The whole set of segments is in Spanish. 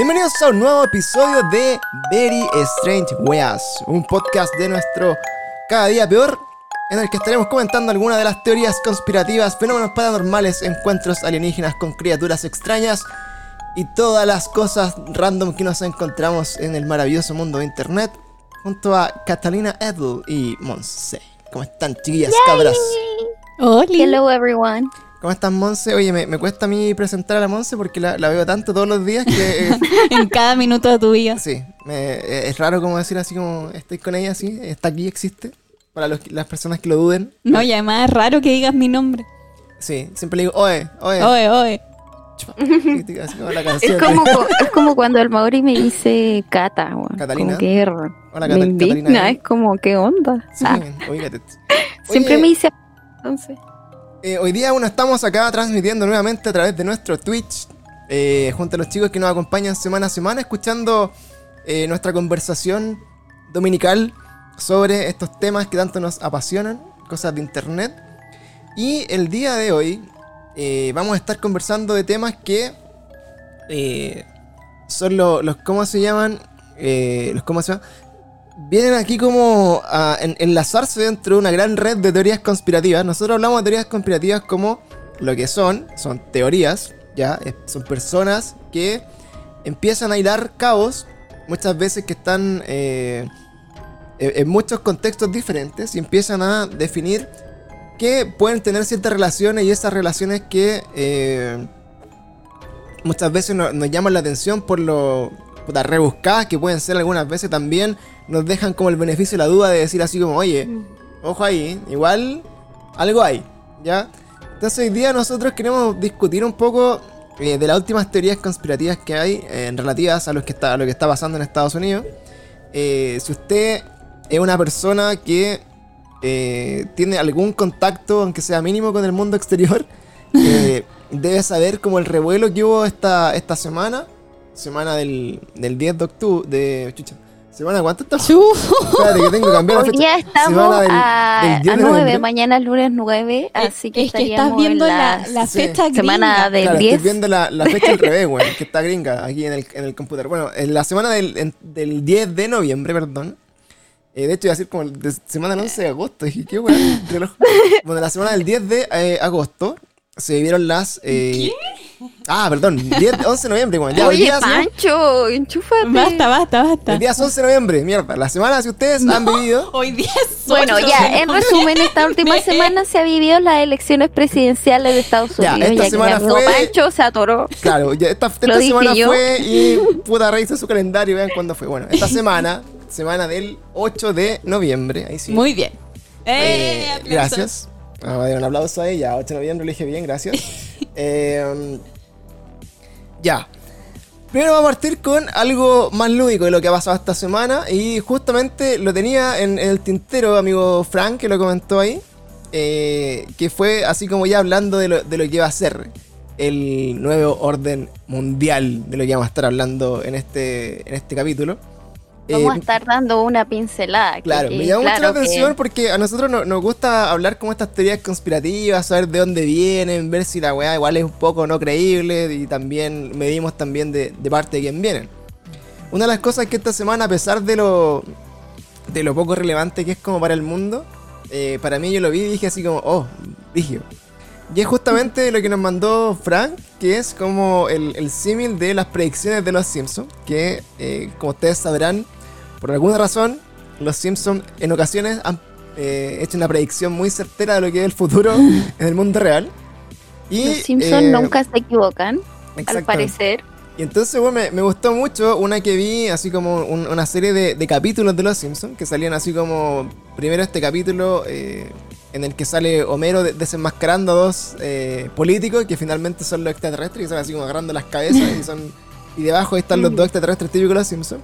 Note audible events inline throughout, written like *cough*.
Bienvenidos a un nuevo episodio de Very Strange Weas, un podcast de nuestro Cada Día Peor, en el que estaremos comentando algunas de las teorías conspirativas, fenómenos paranormales, encuentros alienígenas con criaturas extrañas y todas las cosas random que nos encontramos en el maravilloso mundo de internet, junto a Catalina Edel y Monse. ¿Cómo están, chiquillas, cabras? Hola. Hello everyone. ¿Cómo están, Monse? Oye, me, me cuesta a mí presentar a la Monse porque la, la veo tanto todos los días que... eh, *laughs* en cada minuto de tu vida. sí, me- eh, es raro como decir así como estoy con ella, así, está aquí, existe. Para los las personas que lo duden. No, y además es raro que digas mi nombre. Sí, siempre le digo, oye, oye. Oye, oye. Así como la Es como, *laughs* cu- es como cuando el Mauri me dice Cata, weón. Catalina. Como que er- Hola, me Cata- indigna, Catalina. es como, ¿qué onda? Sí, Ah, oígate. siempre me dice entonces. Eh, hoy día uno estamos acá transmitiendo nuevamente a través de nuestro Twitch, eh, junto a los chicos que nos acompañan semana a semana, escuchando eh, nuestra conversación dominical sobre estos temas que tanto nos apasionan, cosas de internet. Y el día de hoy vamos a estar conversando de temas que son lo- los, ¿cómo se llaman? Los, ¿cómo se llaman? Vienen aquí como a en- enlazarse dentro de una gran red de teorías conspirativas. Nosotros hablamos de teorías conspirativas como lo que son, son teorías, ya, son personas que empiezan a hilar cabos, muchas veces que están eh, en muchos contextos diferentes y empiezan a definir que pueden tener ciertas relaciones y esas relaciones que eh, muchas veces no- nos llaman la atención por lo puta, rebuscadas que pueden ser algunas veces también nos dejan como el beneficio de la duda de decir así como oye ojo ahí igual algo hay ya entonces hoy día nosotros queremos discutir un poco eh, de las últimas teorías conspirativas que hay eh, relativas a lo que está a lo que está pasando en Estados Unidos. Eh, si usted es una persona que tiene algún contacto, aunque sea mínimo, con el mundo exterior, *laughs* debe saber como el revuelo que hubo esta, esta semana, semana del, del 10 de octubre, de... Chucha, ¿semana cuánto estamos? Espérate que tengo que cambiar la Hoy fecha. día estamos del- a, del 10 a de 9, noviembre. mañana es lunes 9, así que es que estás viendo en la, la, la Sí. fecha gringa. semana del Claro, 10. estoy viendo la, la fecha al *laughs* revés, güey, que está gringa aquí en el, en el computador. Bueno, en la semana del, en- del 10 de noviembre, perdón. eh, de hecho, iba a decir como el de semana del 11 de agosto. Dije, qué güey. reloj. *laughs* Bueno, la semana del 10 de eh, agosto se vivieron las. eh, Ah, perdón, 10, 11 de noviembre, güey. Ya, hoy Oye, día, señor, Pancho, enchúfate. Basta, basta, basta. el día es 11 de noviembre, mierda. La semana, si ustedes han vivido. Hoy día es Bueno, ya, de en noviembre. resumen, esta última *laughs* semana se ha vivido las elecciones presidenciales de Estados Ya, Unidos. esta Ya, que semana amigo fue- Pancho se atoró. Claro, ya esta, *laughs* esta dije semana yo. fue y puta revisa su calendario y vean cuándo fue. Bueno, esta semana, *laughs* semana del 8 de noviembre, ahí sí. Muy bien. Eh, Eh, gracias. Vamos a dar un aplauso a ella, 8 de noviembre lo dije bien, gracias. Eh, ya. Primero vamos a partir con algo más lúdico de lo que ha pasado esta semana y justamente lo tenía en, el tintero, amigo Frank, que lo comentó ahí, eh, que fue así como ya hablando de lo, que va a ser el nuevo orden mundial, de lo que vamos a estar hablando en este, en este capítulo. Vamos Eh, a estar dando una pincelada. Claro, que me llama mucho la que- atención porque a nosotros no- nos gusta hablar como estas teorías conspirativas, saber de dónde vienen, ver si la weá igual es un poco no creíble y también medimos también de, de parte de quién vienen. Una de las cosas que esta semana, a pesar de lo, de lo poco relevante que es como para el mundo, eh, para mí yo lo vi y dije así como, oh, dije. Y es justamente lo que nos mandó Frank, que es como el, el símil de las predicciones de los Simpsons, que eh, como ustedes sabrán, por alguna razón, los Simpsons en ocasiones han eh, hecho una predicción muy certera de lo que es el futuro *laughs* en el mundo real. Y, Los Simpsons eh, nunca se equivocan, al parecer. Y entonces, bueno, me, me gustó mucho una que vi, así como un- una serie de, de capítulos de Los Simpsons, que salían así como, primero este capítulo eh, en el que sale Homero de- desenmascarando a dos eh, políticos, que finalmente son los extraterrestres, que salen así como agarrando las cabezas, y son y debajo están los dos extraterrestres típicos de Los Simpsons.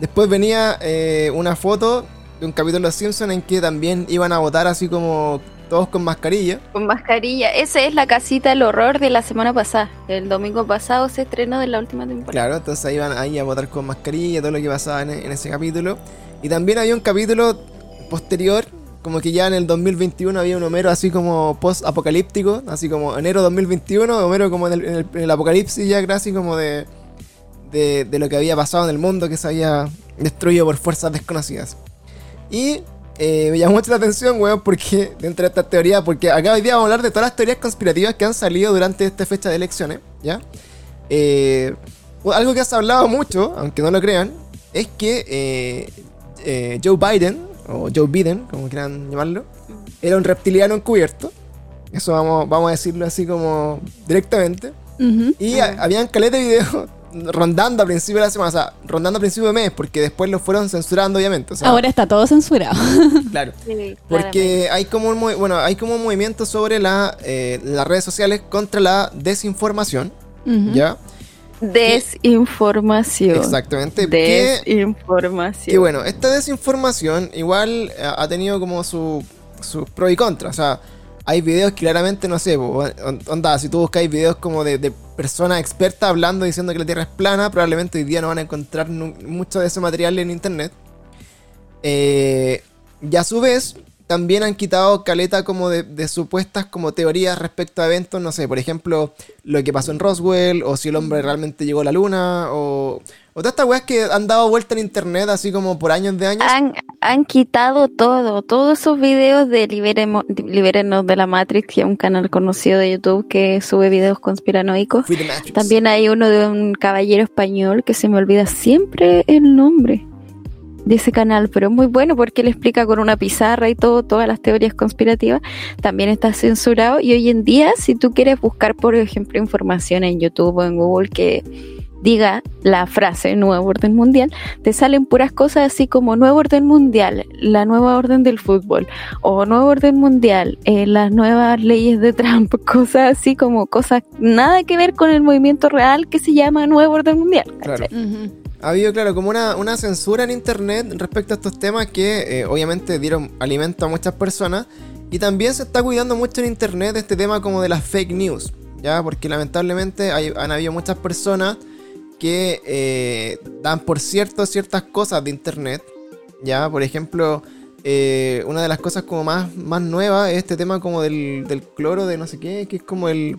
Después venía eh, una foto de un capítulo de Los Simpsons en que también iban a votar así como todos con mascarilla. Con mascarilla. Esa es la casita del horror de la semana pasada. El domingo pasado se estrenó de la última temporada. Claro, entonces ahí iban ahí a votar con mascarilla, todo lo que pasaba en, en ese capítulo. Y también había un capítulo posterior, como que ya en el 2021 había un Homero así como post-apocalíptico, así como enero 2021, Homero como en el, en el- en el apocalipsis ya casi como de, de, de lo que había pasado en el mundo que se había destruido por fuerzas desconocidas. Y eh, me llamó mucho la atención, weón, porque dentro de esta teoría, porque acá hoy día vamos a hablar de todas las teorías conspirativas que han salido durante esta fecha de elecciones, ¿ya? Eh, algo que has hablado mucho, aunque no lo crean, es que eh, eh, Joe Biden, o Joe Biden, como quieran llamarlo, era un reptiliano encubierto. Eso vamos, vamos a decirlo así como directamente. Y a- habían caleta de videos rondando a principio de la semana, o sea, rondando a principio de mes, porque después lo fueron censurando, obviamente. O sea, Ahora está todo censurado. *laughs* claro. Sí, Porque hay como un, bueno, hay como un movimiento sobre la, eh, las redes sociales contra la desinformación. ¿ya? Desinformación. Exactamente. Que, Desinformación. que bueno, esta desinformación igual ha tenido como su- sus pros y contras. O sea, hay videos que claramente, no sé, onda, si tú buscáis videos como de, de personas expertas hablando diciendo que la Tierra es plana, probablemente hoy día no van a encontrar mucho de ese material en Internet. Eh, y a su vez, también han quitado caleta como de, de supuestas como teorías respecto a eventos, no sé, por ejemplo, lo que pasó en Roswell, o si el hombre realmente llegó a la luna, o, o todas estas weas que han dado vuelta en internet así como por años de años. Han, han quitado todo, todos esos videos de Liberemo- de Libérenos de la Matrix, que es un canal conocido de YouTube que sube videos conspiranoicos. También hay uno de un caballero español que se me olvida siempre el nombre de ese canal, pero es muy bueno porque él explica con una pizarra y todo, todas las teorías conspirativas. También está censurado y hoy en día, si tú quieres buscar, por ejemplo, información en YouTube o en Google que diga la frase nuevo orden mundial, te salen puras cosas así como nuevo orden mundial, la nueva orden del fútbol o nuevo orden mundial, eh, las nuevas leyes de Trump, *laughs* cosas así como cosas nada que ver con el movimiento real que se llama nuevo orden mundial. Ha habido, claro, como una, una censura en internet respecto a estos temas que eh, obviamente dieron alimento a muchas personas. Y también se está cuidando mucho en internet este tema como de las fake news. ¿Ya? Porque lamentablemente hay- han habido muchas personas que eh, dan por cierto ciertas cosas de internet. ¿Ya? Por ejemplo, eh, una de las cosas como más, más nuevas es este tema como del, del cloro de no sé qué, que es como el,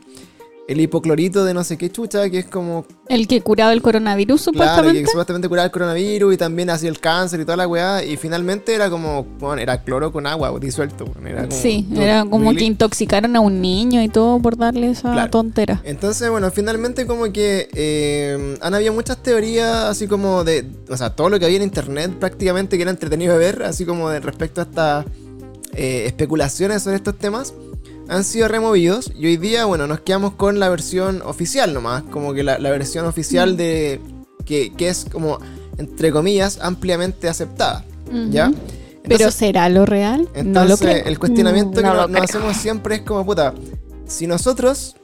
el hipoclorito de no sé qué chucha, que es como El que curaba el coronavirus, Claro, supuestamente. que supuestamente curaba el coronavirus y también hacía el cáncer y toda la weá. Y finalmente era como, bueno, era cloro con agua disuelto. bueno, Era como, Sí, era como really- que intoxicaron a un niño y todo por darle esa Claro. tontera. Entonces, bueno, finalmente como que eh, han habido muchas teorías así como de, o sea, todo lo que había en internet prácticamente que era entretenido de ver, así como de respecto a estas eh, especulaciones sobre estos temas, han sido removidos y hoy día, bueno, nos quedamos con la versión oficial nomás, como que la, la versión oficial de, que, que es como, entre comillas, ampliamente aceptada, ¿ya? Pero Entonces- ¿será lo real? no lo entonces, creo. el cuestionamiento Mm, que no nos hacemos siempre es como, puta, si nosotros,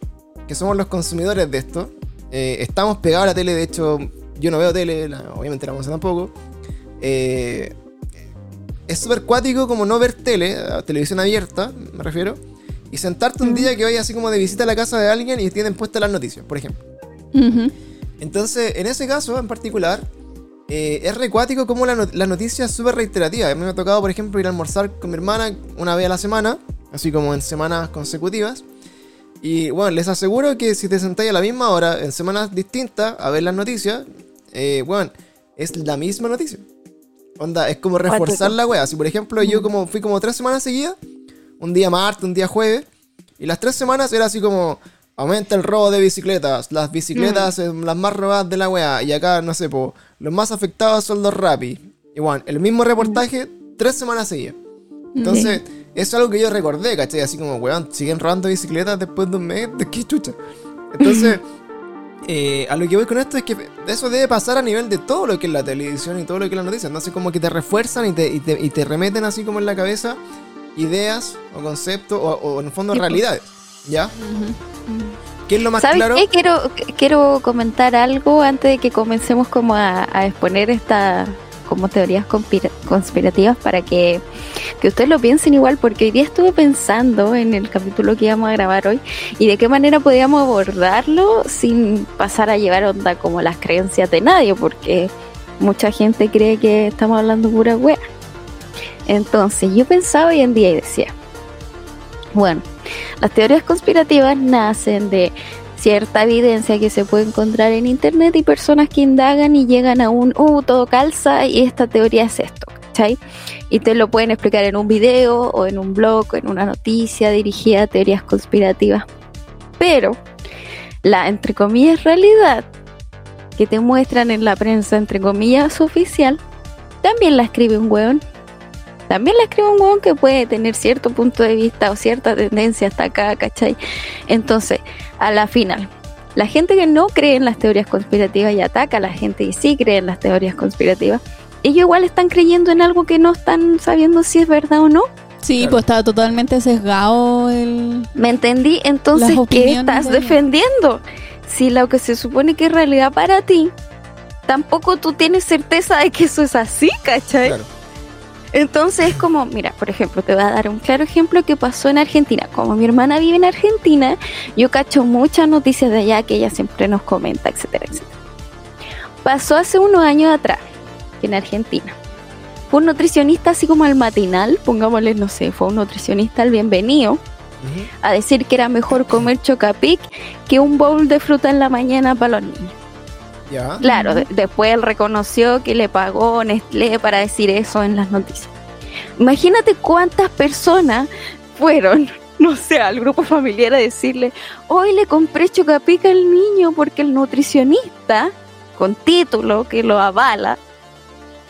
que somos los consumidores de esto, eh, estamos pegados a la tele, de hecho, yo no veo tele, la- obviamente la vamos tampoco, eh, es súper cuático como no ver tele, televisión abierta, me refiero, y sentarte un día que vaya así como de visita a la casa de alguien y tienen puestas las noticias, por ejemplo. Ujú. Entonces, en ese caso en particular, eh, es recuático como la, no- la noticia es súper reiterativa. A mí me ha tocado, por ejemplo, ir a almorzar con mi hermana una vez a la semana, así como en semanas consecutivas. Y bueno, les aseguro que si te sentáis a la misma hora, en semanas distintas, a ver las noticias, eh, bueno, es la misma noticia. Onda, es como reforzar la wea. Si por ejemplo yo como fui como tres semanas seguidas, un día martes, un día jueves, y las tres semanas era así como aumenta el robo de bicicletas, las bicicletas son las más robadas de la wea, y acá, no sé, po, los más afectados son los rapi. Igual, el mismo reportaje, tres semanas seguidas. Entonces, eso es algo que yo recordé, ¿cachai? Así como, weón, siguen robando bicicletas después de un mes, ¿de *laughs* qué chucha? Entonces, *laughs* eh, a lo que voy con esto es que eso debe pasar a nivel de todo lo que es la televisión y todo lo que es la noticia. Entonces, como que te refuerzan y te, y te, y te remeten así como en la cabeza ideas o conceptos o, o en el fondo realidades, ¿ya? ¿Qué es lo más ¿Sabes claro? qué? Quiero, quiero comentar algo antes de que comencemos como a, a exponer estas como teorías conspira- conspirativas para que, que ustedes lo piensen igual, porque hoy día estuve pensando en el capítulo que íbamos a grabar hoy y de qué manera podíamos abordarlo sin pasar a llevar onda como las creencias de nadie, porque mucha gente cree que estamos hablando pura wea. Entonces yo pensaba hoy en día y decía, bueno, las teorías conspirativas nacen de cierta evidencia que se puede encontrar en internet y personas que indagan y llegan a un, uh, todo calza y esta teoría es esto, ¿cachai? Y te lo pueden explicar en un video o en un blog o en una noticia dirigida a teorías conspirativas. Pero la, entre comillas, realidad que te muestran en la prensa, entre comillas, oficial, también la escribe un weón. También la escribe un weón que puede tener cierto punto de vista o cierta tendencia hasta acá, ¿cachai? Entonces, a la final, la gente que no cree en las teorías conspirativas y ataca a la gente que sí cree en las teorías conspirativas, ellos igual están creyendo en algo que no están sabiendo si es verdad o no. Sí, Claro. pues estaba totalmente sesgado el... ¿Me entendí? Entonces, ¿qué estás de defendiendo? Si lo que se supone que es realidad para ti, tampoco tú tienes certeza de que eso es así, ¿cachai? Claro. Entonces es como, mira, por ejemplo, te voy a dar un claro ejemplo que pasó en Argentina. Como mi hermana vive en Argentina, yo cacho muchas noticias de allá que ella siempre nos comenta, etcétera, etcétera. Pasó hace unos años atrás, en Argentina. Fue un nutricionista así como al matinal, pongámosle, no sé, fue un nutricionista al bienvenido a decir que era mejor comer chocapic que un bowl de fruta en la mañana para los niños. Ya. Claro, de- después él reconoció que le pagó Nestlé para decir eso en las noticias. Imagínate cuántas personas fueron, *laughs* no sé, al grupo familiar a decirle, hoy le compré chocapic al niño porque el nutricionista, con título que lo avala,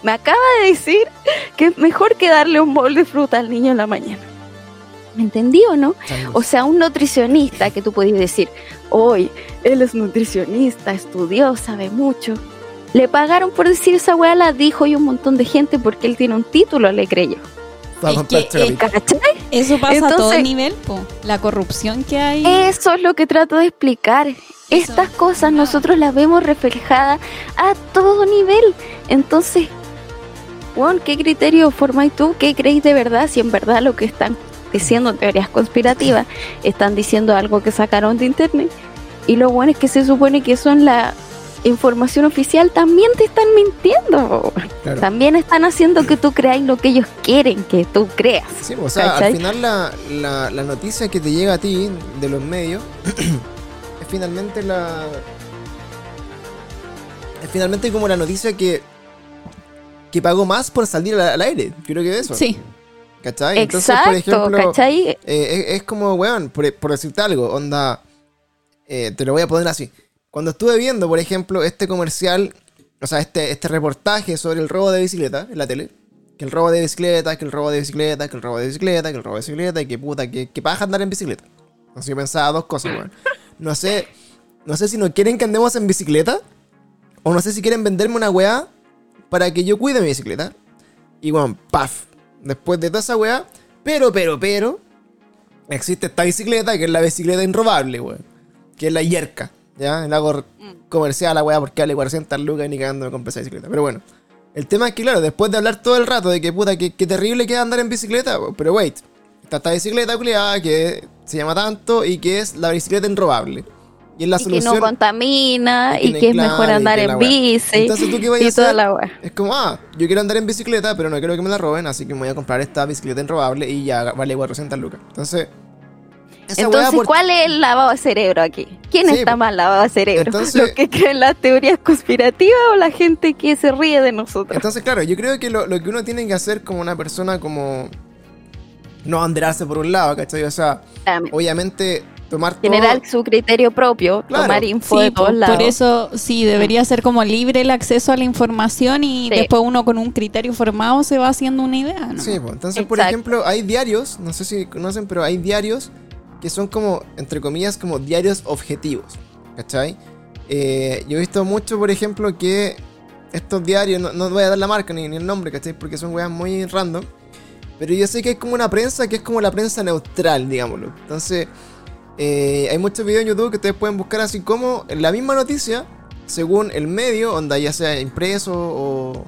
me acaba de decir que es mejor que darle un bol de fruta al niño en la mañana. ¿Me entendí o no? O sea, un nutricionista que tú podías decir, hoy él es nutricionista, estudió, sabe mucho. Le pagaron por decir esa weá, la dijo y un montón de gente porque él tiene un título, le creyó. Es que. ¿Cachai? Eso pasa a todo nivel, po. La corrupción que hay. Eso es lo que trato de explicar. Estas cosas nosotros las vemos reflejadas a todo nivel. Entonces, Juan, ¿qué criterio formáis tú? ¿Qué creéis de verdad? Si en verdad lo que están diciendo teorías conspirativas están diciendo algo que sacaron de internet. Y lo bueno es que se supone que son la información oficial, también te están mintiendo. Claro. También están haciendo que tú creáis lo que ellos quieren que tú creas. Sí, o sea, ¿Cachai? al final la, la, la noticia que te llega a ti de los medios *clears throat* es finalmente la. Es finalmente como la noticia que. que pagó más por salir al, al aire. Creo que eso. Sí. ¿Cachai? Exacto, ¿cachai? eh, es, es como, weón, por, por decirte algo, onda. eh, te lo voy a poner así. Cuando estuve viendo, por ejemplo, este comercial, o sea, este, este reportaje sobre el robo de bicicleta en la tele. Que el robo de bicicleta, que el robo de bicicleta, que el robo de bicicleta, que el robo de bicicleta, y que puta, que, que paja andar en bicicleta. Entonces yo pensaba dos cosas, weón. No sé, no sé si no quieren que andemos en bicicleta, o no sé si quieren venderme una weá para que yo cuide mi bicicleta. Y weón, paf. Después de toda esa weá, pero, pero, pero, existe esta bicicleta que es la bicicleta inrobable, weón. Que es la yerca. ¿Ya? La hago comercial la weá porque vale 400 lucas y ni cagando me compré esa bicicleta. Pero bueno. El tema es que, claro, después de hablar todo el rato de que puta, que, que terrible que es andar en bicicleta, weón, pero wait. Está esta bicicleta culiada que se llama tanto y que es la bicicleta inrobable. Y es la y que solución. no contamina y que es mejor andar en bici Entonces, ¿tú qué vas a y toda hacer? la. Es como, ah, yo quiero andar en bicicleta, pero no quiero que me la roben, así que me voy a comprar esta bicicleta inrobable y ya vale 400 lucas. Entonces, esa Entonces, por- ¿cuál es el lavado de cerebro aquí? ¿Quién Sí, está más lavado de cerebro? Entonces- ¿Los que creen las teorías conspirativas o la gente que se ríe de nosotros? Entonces, claro, yo creo que lo, lo que uno tiene que hacer como una persona como... No banderarse por un lado, ¿cachai? O sea, obviamente tomar todo... Generar su criterio propio, Claro. tomar info Sí, de todos po, lados. por eso sí, debería ser como libre el acceso a la información y Sí. después uno con un criterio formado se va haciendo una idea, ¿no? Sí, pues, entonces, por ejemplo, hay diarios, no sé si conocen, pero hay diarios que son como, entre comillas, como diarios objetivos. ¿Cachai? Eh, yo he visto mucho, por ejemplo, que estos diarios, no, no voy a dar la marca ni, ni el nombre, ¿cachai? Porque son weas muy random. Pero yo sé que hay como una prensa que es como la prensa neutral, digámoslo. Entonces, eh, hay muchos videos en YouTube que ustedes pueden buscar así como la misma noticia, según el medio, onda ya sea impreso o,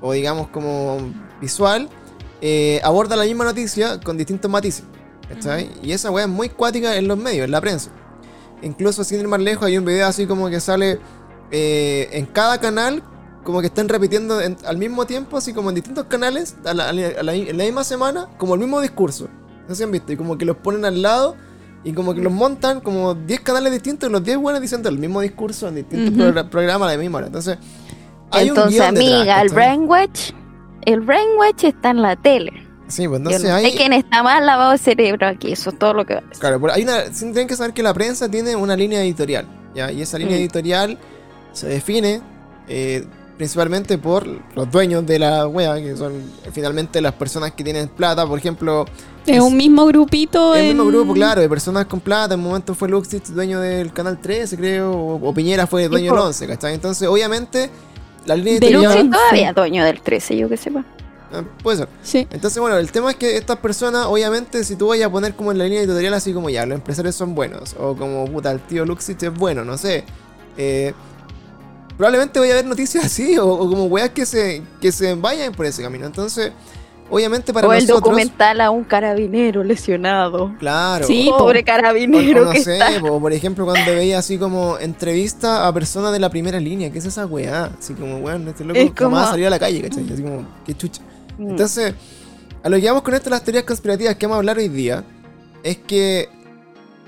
o digamos como visual, eh, aborda la misma noticia con distintos matices. ¿cachai? Y esa weá es muy cuática en los medios, en la prensa. Incluso sin ir más lejos, hay un video así como que sale eh, en cada canal, como que están repitiendo en- al mismo tiempo, así como en distintos canales, a la- a la- a la- en la misma semana, como el mismo discurso. No sé si han visto, y como que los ponen al lado Y como que los montan como 10 canales distintos y los 10 buenos diciendo el mismo discurso en distintos programas a la misma hora. Entonces, hay un Entonces, detrás, amiga, el ¿cachai? brainwash, el brainwash está en la tele. Sí, pues entonces no hay... sé quién está más lavado de cerebro aquí, eso es todo lo que va a decir. Claro, pero hay una, tienen que saber que la prensa tiene una línea editorial, ¿ya? Y esa línea Mm. editorial se define eh, principalmente por los dueños de la wea, que son finalmente las personas que tienen plata, por ejemplo, Es un mismo grupito. el mismo en- grupo, claro, de personas con plata, en un momento fue Luxich dueño del Canal 13, creo, o, o Piñera fue dueño del po. 11, ¿cachai? Entonces, obviamente, la línea De editorial... Luxi Once. todavía dueño del 13, yo que sepa. Ah, puede ser. Sí. Entonces, bueno, el tema es que estas personas, obviamente, si tú vayas a poner como en la línea editorial así como ya, los empresarios son buenos, o como puta, el tío Luxich es bueno, no sé. eh, probablemente voy a ver noticias así, o, o como weas que se, que se vayan por ese camino. Entonces, obviamente para o el nosotros. documental a un carabinero lesionado. Claro. Sí, po. Pobre carabinero o no que sé, está. po, por ejemplo, cuando veía así como entrevista a personas de la primera línea, ¿qué es esa weá? Así como, weón, este loco Es como- jamás salió a la calle, ¿cachai? Así como, qué chucha. Mm. Entonces, a lo que vamos con esto las teorías conspirativas que vamos a hablar hoy día, es que,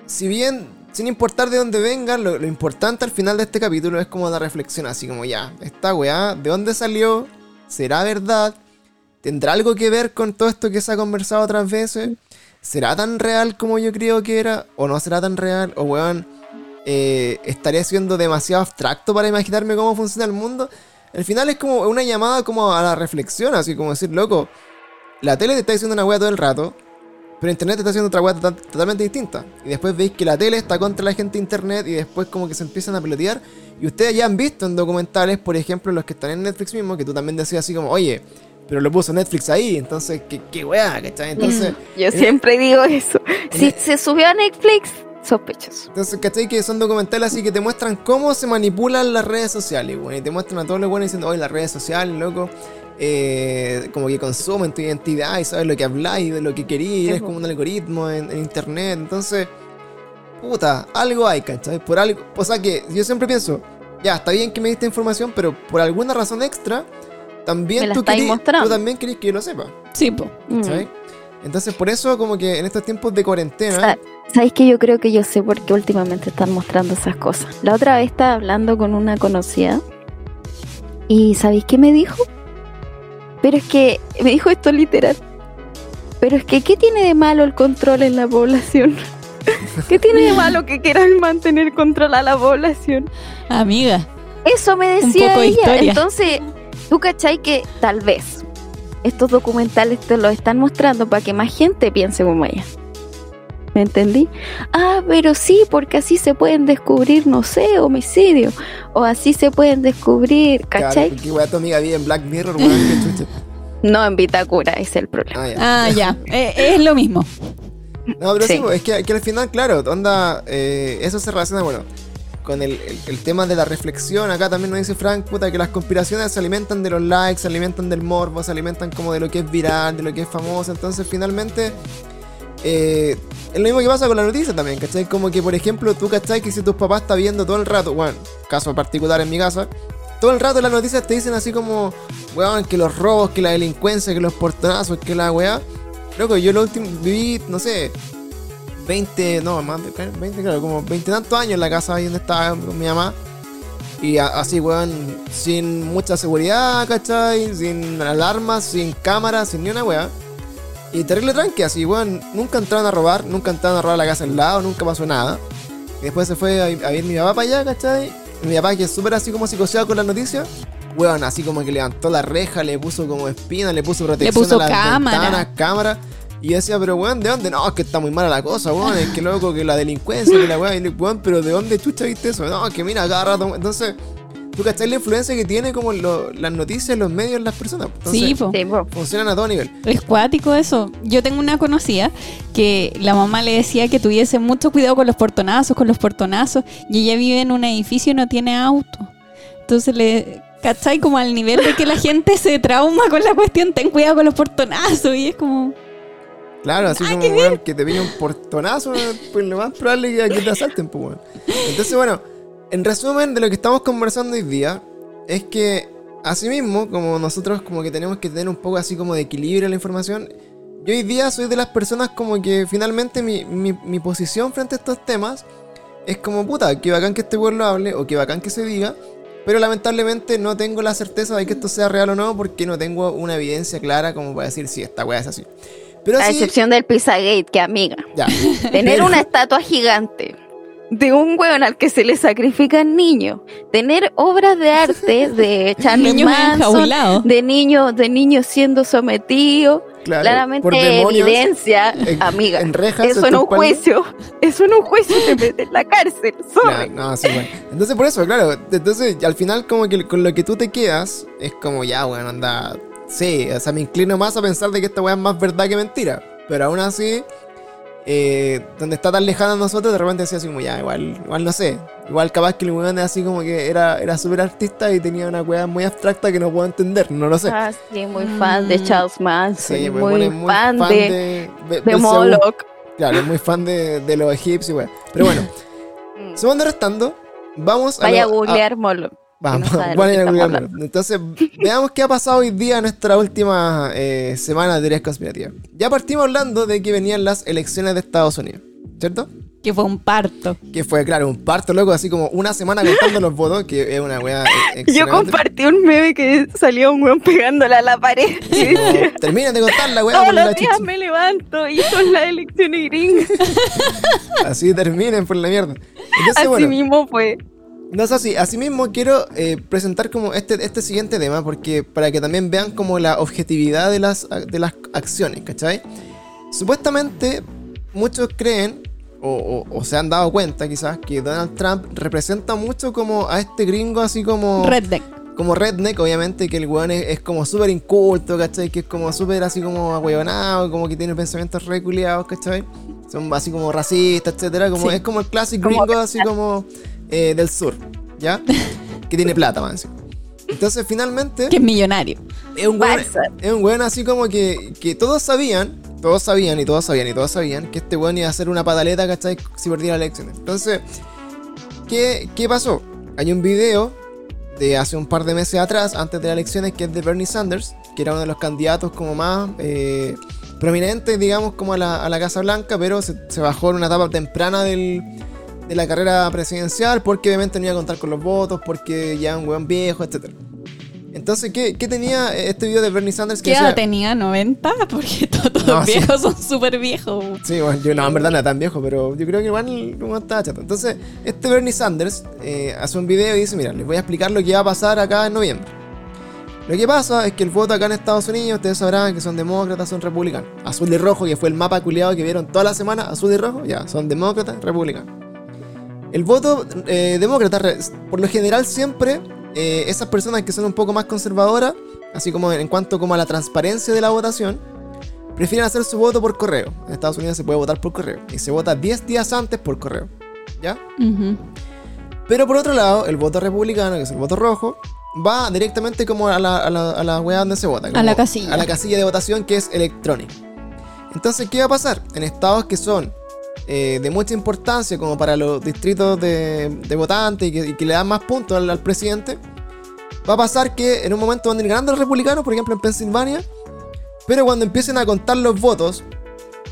si bien, sin importar de dónde vengan, lo, importante al final de este capítulo es como la reflexión, así como ya, esta weá, ¿de dónde salió? ¿Será verdad? ¿Tendrá algo que ver con todo esto que se ha conversado otras veces? ¿Será tan real como yo creo que era? ¿O no será tan real? ¿O weón, eh, estaría siendo demasiado abstracto para imaginarme cómo funciona el mundo? Al final es como una llamada como a la reflexión, así como decir, loco, la tele te está diciendo una weá todo el rato, pero internet te está haciendo otra to- totalmente distinta. Y después veis que la tele está contra la gente de internet y después como que se empiezan a pelotear. Y ustedes ya han visto en documentales, por ejemplo, los que están en Netflix mismo, que tú también decías así como, oye, pero lo puso Netflix ahí, entonces, ¿qué, qué weá? ¿Cachai? Entonces, Yo en- siempre digo eso. Si se subió a Netflix, sospechoso. Entonces, ¿cachai? Que son documentales así que te muestran cómo se manipulan las redes sociales, güey. Y te muestran a todos los buenos diciendo, oye, las redes sociales, loco, eh, como que consumen tu identidad y sabes lo que habláis, de lo que queréis, eres Ujú. como un algoritmo en, en internet. Entonces, puta, algo hay, ¿cachai? Por algo, o sea que yo siempre pienso, ya, está bien que me diste información, pero por alguna razón extra, también tú, querís- tú también querés que yo lo sepa, Sí, po. Mm. ¿cachai? Entonces, por eso, como que en estos tiempos de cuarentena, Sa- ¿Sabéis que yo creo que yo sé por qué últimamente están mostrando esas cosas? La otra vez estaba hablando con una conocida y ¿sabéis qué me dijo? Pero es que me dijo esto literal. Pero es que ¿qué tiene de malo el control en la población? *laughs* ¿Qué tiene de malo que quieran mantener control a la población? Amiga. Eso me Un decía ella. historia. Entonces, tú cachai que tal vez estos documentales te lo están mostrando para que más gente piense como ella. ¿Me entendí? Ah, pero sí, porque así se pueden descubrir, no sé, homicidios. O así se pueden descubrir, ¿cachai? claro, qué weá tu amiga vive en Black Mirror, chucha. No en Vitacura, ese es el problema. Ah, ya. Ah, ya. Eh, es lo mismo. No, pero sí, Sí. pues, es que, que al final, claro, onda, eh, eso se relaciona, bueno, con el, el- el tema de la reflexión. Acá también nos dice Frank, puta, que las conspiraciones se alimentan de los likes, se alimentan del morbo, se alimentan como de lo que es viral, de lo que es famoso. Entonces, finalmente, eh, es lo mismo que pasa con la noticia también, ¿cachai? Como que, por ejemplo, tú, ¿cachai? Que si tus papás están viendo todo el rato, bueno, caso particular en mi casa, todo el rato las noticias te dicen así como, weón, que los robos, que la delincuencia, que los portonazos, que la weá. Loco, yo lo último viví, no sé, 20, no, más de 20, claro, como 20 tantos años en la casa ahí donde estaba con mi mamá. Y así, weón, sin mucha seguridad, ¿cachai? Sin alarmas, sin cámaras, sin ni una weá. Y terrible tranqui, así, weón, nunca entraron a robar, nunca entraron a robar la casa al lado, nunca pasó nada. Y después se fue a, a ir mi papá para allá, ¿cachai? Y mi papá, que es súper así como psicoseado con las noticias, weón, así como que levantó la reja, le puso como espina, le puso protección puso a las cámara. ventanas, cámara. Y yo decía, pero weón, ¿de dónde? No, es que está muy mala la cosa, weón. Es que loco, que la delincuencia, que la weón. Le, weón, pero ¿de dónde chucha viste eso? No, es que mira, cada rato. Entonces, tú cachai la influencia que tiene como lo- las noticias, los medios, en las personas. Entonces, Sí, po. Funcionan a todo nivel. Es cuático eso. Yo tengo una conocida que la mamá le decía que tuviese mucho cuidado con los portonazos, con los portonazos, y ella vive en un edificio y no tiene auto. Entonces le, ¿cachai? Como al nivel de que la gente se trauma con la cuestión, ten cuidado con los portonazos, y es como, Claro, así como, weón, que te viene un portonazo, pues lo más probable es que te asalten, pues, weón. Entonces, bueno, en resumen de lo que estamos conversando hoy día, es que, asimismo, como nosotros como que tenemos que tener un poco así como de equilibrio en la información, yo hoy día soy de las personas como que finalmente mi, mi, mi posición frente a estos temas es como, puta, que bacán que este pueblo hable o que bacán que se diga, pero lamentablemente no tengo la certeza de que esto sea real o no porque no tengo una evidencia clara como para decir si esta weá es así. Pero A sí, excepción del Pizzagate, que amiga. ya. Tener Pero- *laughs* una estatua gigante de un hueón al que se le sacrifican niños. Tener obras de arte de *laughs* Charlie Niños Manson, de niños, de niños siendo sometidos. Claro, Claramente por demonios, evidencia, en- amiga. en rejas, eso en un juicio, eso en un juicio te mete en la cárcel. *laughs* No, sí, bueno. Entonces, por eso, claro. Entonces, al final, como que con lo que tú te quedas, es como ya, bueno, anda. Sí, o sea, me inclino más a pensar de que esta weá es más verdad que mentira. Pero aún así, eh, donde está tan lejana a nosotros, de repente decía así como ya, igual, igual no sé. Igual capaz que el weón es así como que era, era súper artista y tenía una weá muy abstracta que no puedo entender, no lo sé. Ah, sí, muy fan de Mm. Charles Manson, Sí, muy, muy fan, de, de. Moloch. Claro, es muy fan de, de los egipcios, weá. Pero bueno, *laughs* Mm. sumando restando, vamos a. Vaya a lo- a- googlear Moloch. Vamos, no vale. Entonces, veamos qué ha pasado hoy día en nuestra última eh, semana de teorías conspirativas. Ya partimos hablando de que venían las elecciones de Estados Unidos, ¿cierto? Que fue un parto. Que fue, claro, un parto loco, así como una semana contando los votos, que es una weá. *laughs* Yo compartí un meme que salió un weón pegándola a la pared. *laughs* Como, Terminen de contar la weá Todos la los días me levanto y son las elecciones gringas. *laughs* Así terminen por la mierda. Entonces, Así bueno, mismo fue. No es así. Asimismo, quiero eh, presentar como este, este siguiente tema, porque para que también vean como la objetividad de las, de las acciones, ¿cachai? Supuestamente, muchos creen, o, o- o se han dado cuenta quizás, que Donald Trump representa mucho como a este gringo así como... Redneck. Como redneck, obviamente, que el weón es, es como súper inculto, ¿cachai? Que es como súper así como ahueonado, como que tiene pensamientos reculeados, ¿cachai? Son así como racistas, etcétera. Como, Sí. Es como el clásico gringo así como eh, del sur, ¿ya? que tiene plata, man. Entonces, finalmente, Que es millonario. es un weón, es un weón así como que, que todos sabían, todos sabían y todos sabían y todos sabían que este weón iba a hacer una pataleta, ¿cachai? Si perdía las elecciones. Entonces, ¿qué, qué pasó? Hay un video de hace un par de meses atrás, antes de las elecciones, que es de Bernie Sanders, que era uno de los candidatos como más eh, prominentes, digamos, como a la, a la Casa Blanca, pero se, se bajó en una etapa temprana del, de la carrera presidencial, porque obviamente no iba a contar con los votos, porque ya un weón viejo, etc. Entonces, ¿qué, qué tenía este video de Bernie Sanders? ¿Qué decía- edad tenía? ¿90? *laughs* Porque todos No, los sí. viejos son súper viejos. Sí, bueno, yo no, en verdad no era tan viejo, pero yo creo que igual estaba chato. Entonces, este Bernie Sanders eh, hace un video y dice, mira, les voy a explicar lo que va a pasar acá en noviembre. Lo que pasa es que el voto acá en Estados Unidos, ustedes sabrán que son demócratas, son republicanos. Azul y rojo, que fue el mapa culiado que vieron toda la semana, azul y rojo, ya, son demócratas, republicanos. El voto eh, demócrata, por lo general siempre, eh, esas personas que son un poco más conservadoras, así como en cuanto como a la transparencia de la votación, prefieren hacer su voto por correo. En Estados Unidos se puede votar por correo. Y se vota 10 días antes por correo. ¿Ya? Pero por otro lado, el voto republicano, que es el voto rojo, va directamente como a la, a la, a la wea donde se vota. como la casilla. A la casilla de votación que es electrónica. Entonces, ¿qué va a pasar? En estados que son eh, de mucha importancia, como para los distritos de, de votantes y que, y que le dan más puntos al, al presidente, va a pasar que en un momento van a ir ganando los republicanos, por ejemplo en Pensilvania, pero cuando empiecen a contar los votos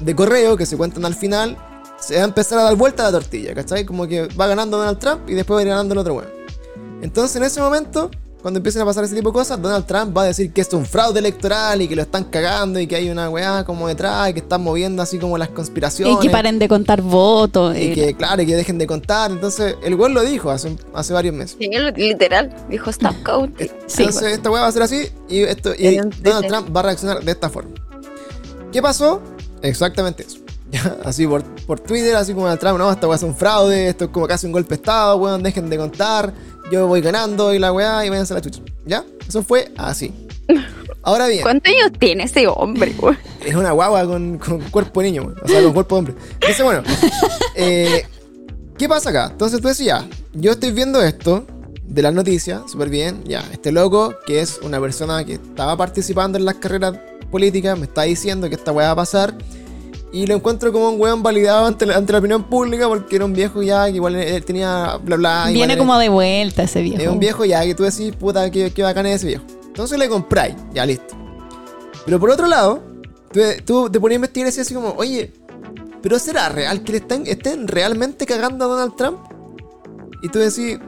de correo que se cuentan al final, se va a empezar a dar vuelta la tortilla, ¿cachai? Como que va ganando Donald Trump y después va a ir ganando el otro weón. Entonces en ese momento, cuando empiecen a pasar ese tipo de cosas, Donald Trump va a decir que es un fraude electoral y que lo están cagando y que hay una weá como detrás y que están moviendo así como las conspiraciones. Y que paren de contar votos. Y y- que, claro, y que dejen de contar. Entonces, el weón lo dijo hace, hace varios meses. Sí, literal. Dijo stop counting. Sí. Entonces, esta weá va a ser así y, esto, y Donald. Trump va a reaccionar de esta forma. ¿Qué pasó? Exactamente eso. *laughs* Así por, por Twitter, así como Donald Trump, no, esta weá es un fraude, esto es como casi un golpe de estado, weón, dejen de contar, yo voy ganando y la weá y váyanse a la chucha. ¿Ya? Eso fue así. Ahora bien, ¿Cuántos años tiene ese hombre, güey? es una guagua con, con cuerpo de niño, weón. o sea, con cuerpo de hombre. Entonces, bueno, eh, ¿qué pasa acá? Entonces tú decías, ya, yo estoy viendo esto de las noticias, súper bien, ya, este loco, que es una persona que estaba participando en las carreras políticas, me está diciendo que esta weá va a pasar. Y lo encuentro como un weón validado ante la, ante la opinión pública porque era un viejo ya que igual él tenía bla bla. Viene era- como de vuelta ese viejo. es un viejo ya que tú decís, puta, qué, qué bacán es ese viejo. Entonces le compráis, ya listo. Pero por otro lado, tú, tú te ponías a investigar y decías así como, oye, ¿pero será real que le estén, estén realmente cagando a Donald Trump? Y tú decís,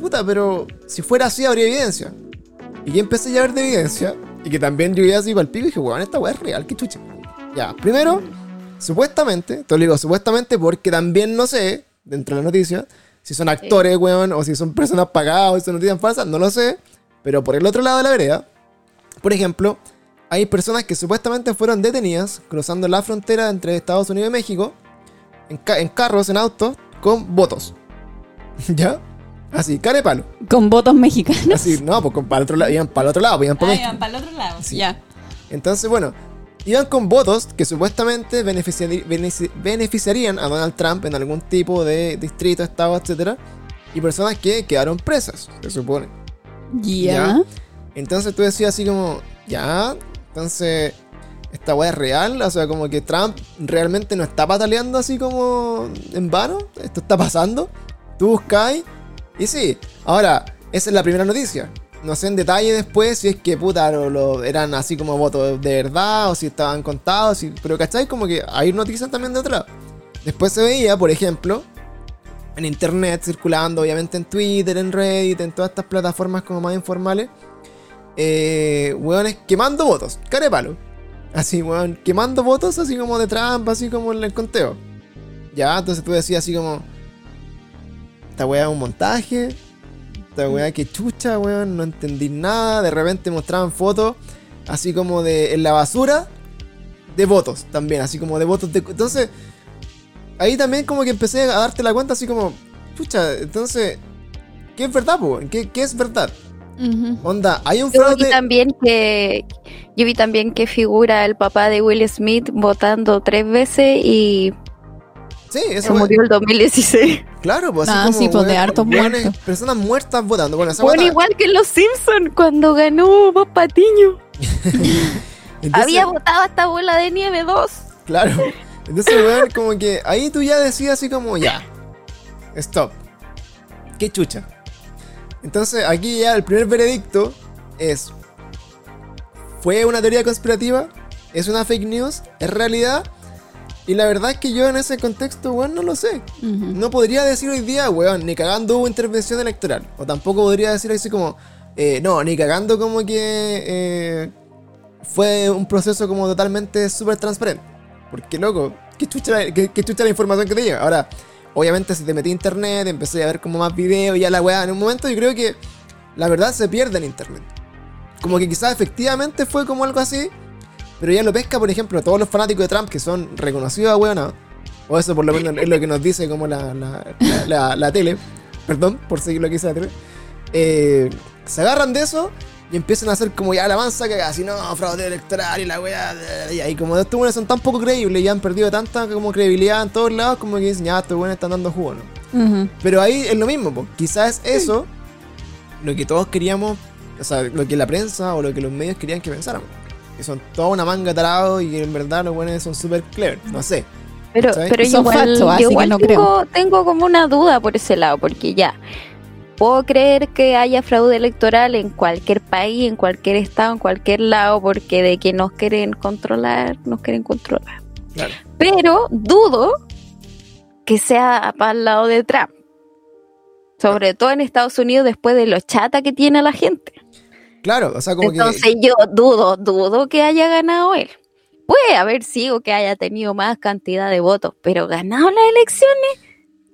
puta, pero si fuera así habría evidencia. Y yo empecé ya a ver de evidencia. Y que también yo iba así para el pico y dije, weón, esta weá es real, qué chucha. Ya, primero, supuestamente, te lo digo supuestamente porque también no sé, dentro de la noticia, si son actores, weón, o si son personas pagadas o si son noticias falsas, no lo sé. Pero por el otro lado de la vereda, por ejemplo, hay personas que supuestamente fueron detenidas cruzando la frontera entre Estados Unidos y México en, ca- en carros, en autos, con votos. *laughs* ¿Ya? Así, cara de palo. Con votos mexicanos. Así, no, pues para el otro lado, iban para el otro lado, pues, iban para Ah, México. iban para el otro lado. Sí. Ya. Entonces, bueno, iban con votos que supuestamente beneficiari- benefici- beneficiarían a Donald Trump en algún tipo de distrito, estado, etcétera, y personas que quedaron presas, se supone. Ya. Entonces tú decías así como, ya, entonces esta weá es real, o sea, como que Trump realmente no está pataleando así como en vano, esto está pasando, tú buscáis, y sí, ahora, esa es la primera noticia. No sé en detalle después si es que puta lo, lo- eran así como votos de verdad o si estaban contados, si- pero ¿cachai? Como que hay noticias también de lado. Después se veía, por ejemplo, en internet circulando, obviamente en Twitter, en Reddit, en todas estas plataformas como más informales, eh, weones quemando votos, cara de palo. Así, weón, quemando votos así como de Trump, así como en el conteo. Ya, entonces tú decías así como, esta weá es un montaje, esta weá que chucha, weón, no entendí nada, de repente mostraban fotos así como de en la basura de votos también, así como de votos de... Entonces, ahí también como que empecé a darte la cuenta así como, chucha, entonces, ¿qué es verdad, po? ¿Qué, qué es verdad? Ujú. Onda, hay un Yo vi fraude... también que yo vi también que figura el papá de Will Smith votando tres veces y Sí, se murió el 2016. Claro, pues así Ah, como sí, pues, de weones- muertos. personas muertas votando. Bueno, esa Bueno, igual que en Los Simpsons cuando ganó Bob Patiño. *laughs* entonces, Había votado hasta Bola de Nieve 2. Claro. Entonces, weón, como que ahí tú ya decías así como, ya. Stop. Qué chucha. Entonces, aquí ya el primer veredicto es. ¿Fue una teoría conspirativa? ¿Es una fake news? ¿Es realidad? Y la verdad es que yo en ese contexto, weón, no lo sé. No podría decir hoy día, weón, ni cagando hubo intervención electoral. O tampoco podría decir así como, eh, no, ni cagando como que eh, fue un proceso como totalmente súper transparente. Porque, loco, ¿qué chucha, qué, qué chucha la información que te llega? Ahora, obviamente, si te metí a internet, empecé a ver como más videos y ya la weá, en un momento yo creo que la verdad se pierde en internet. Como que quizás efectivamente fue como algo así, pero ya lo pesca, por ejemplo, todos los fanáticos de Trump que son reconocidos a weón, o eso por lo menos es lo que nos dice como la, la, la- la- la tele, perdón por seguir lo que dice la tele, eh, se agarran de eso y empiezan a hacer como ya la mansa que así, no, fraude electoral y la weá, y ahí como estos buenos son tan poco creíbles y han perdido tanta como credibilidad en todos lados, como que dicen, ya, estos buenos están dando jugo, ¿no? Pero ahí es lo mismo, pues. quizás es eso lo que todos queríamos, o sea, lo que la prensa o lo que los medios querían que pensáramos. Que son toda una manga tarado y que en verdad los buenos son súper clever, no sé. Pero, ¿Sabes? pero Son igual, yo igual no tengo, tengo como una duda por ese lado, porque ya, puedo creer que haya fraude electoral en cualquier país, en cualquier estado, en cualquier lado, porque de que nos quieren controlar, nos quieren controlar. Claro. Pero dudo que sea para el lado de Trump. Sobre todo en Estados Unidos, después de lo chata que tiene la gente. Claro, o sea, como Entonces yo dudo, dudo que haya ganado él. Puede haber sido que haya tenido más cantidad de votos, pero ganado las elecciones,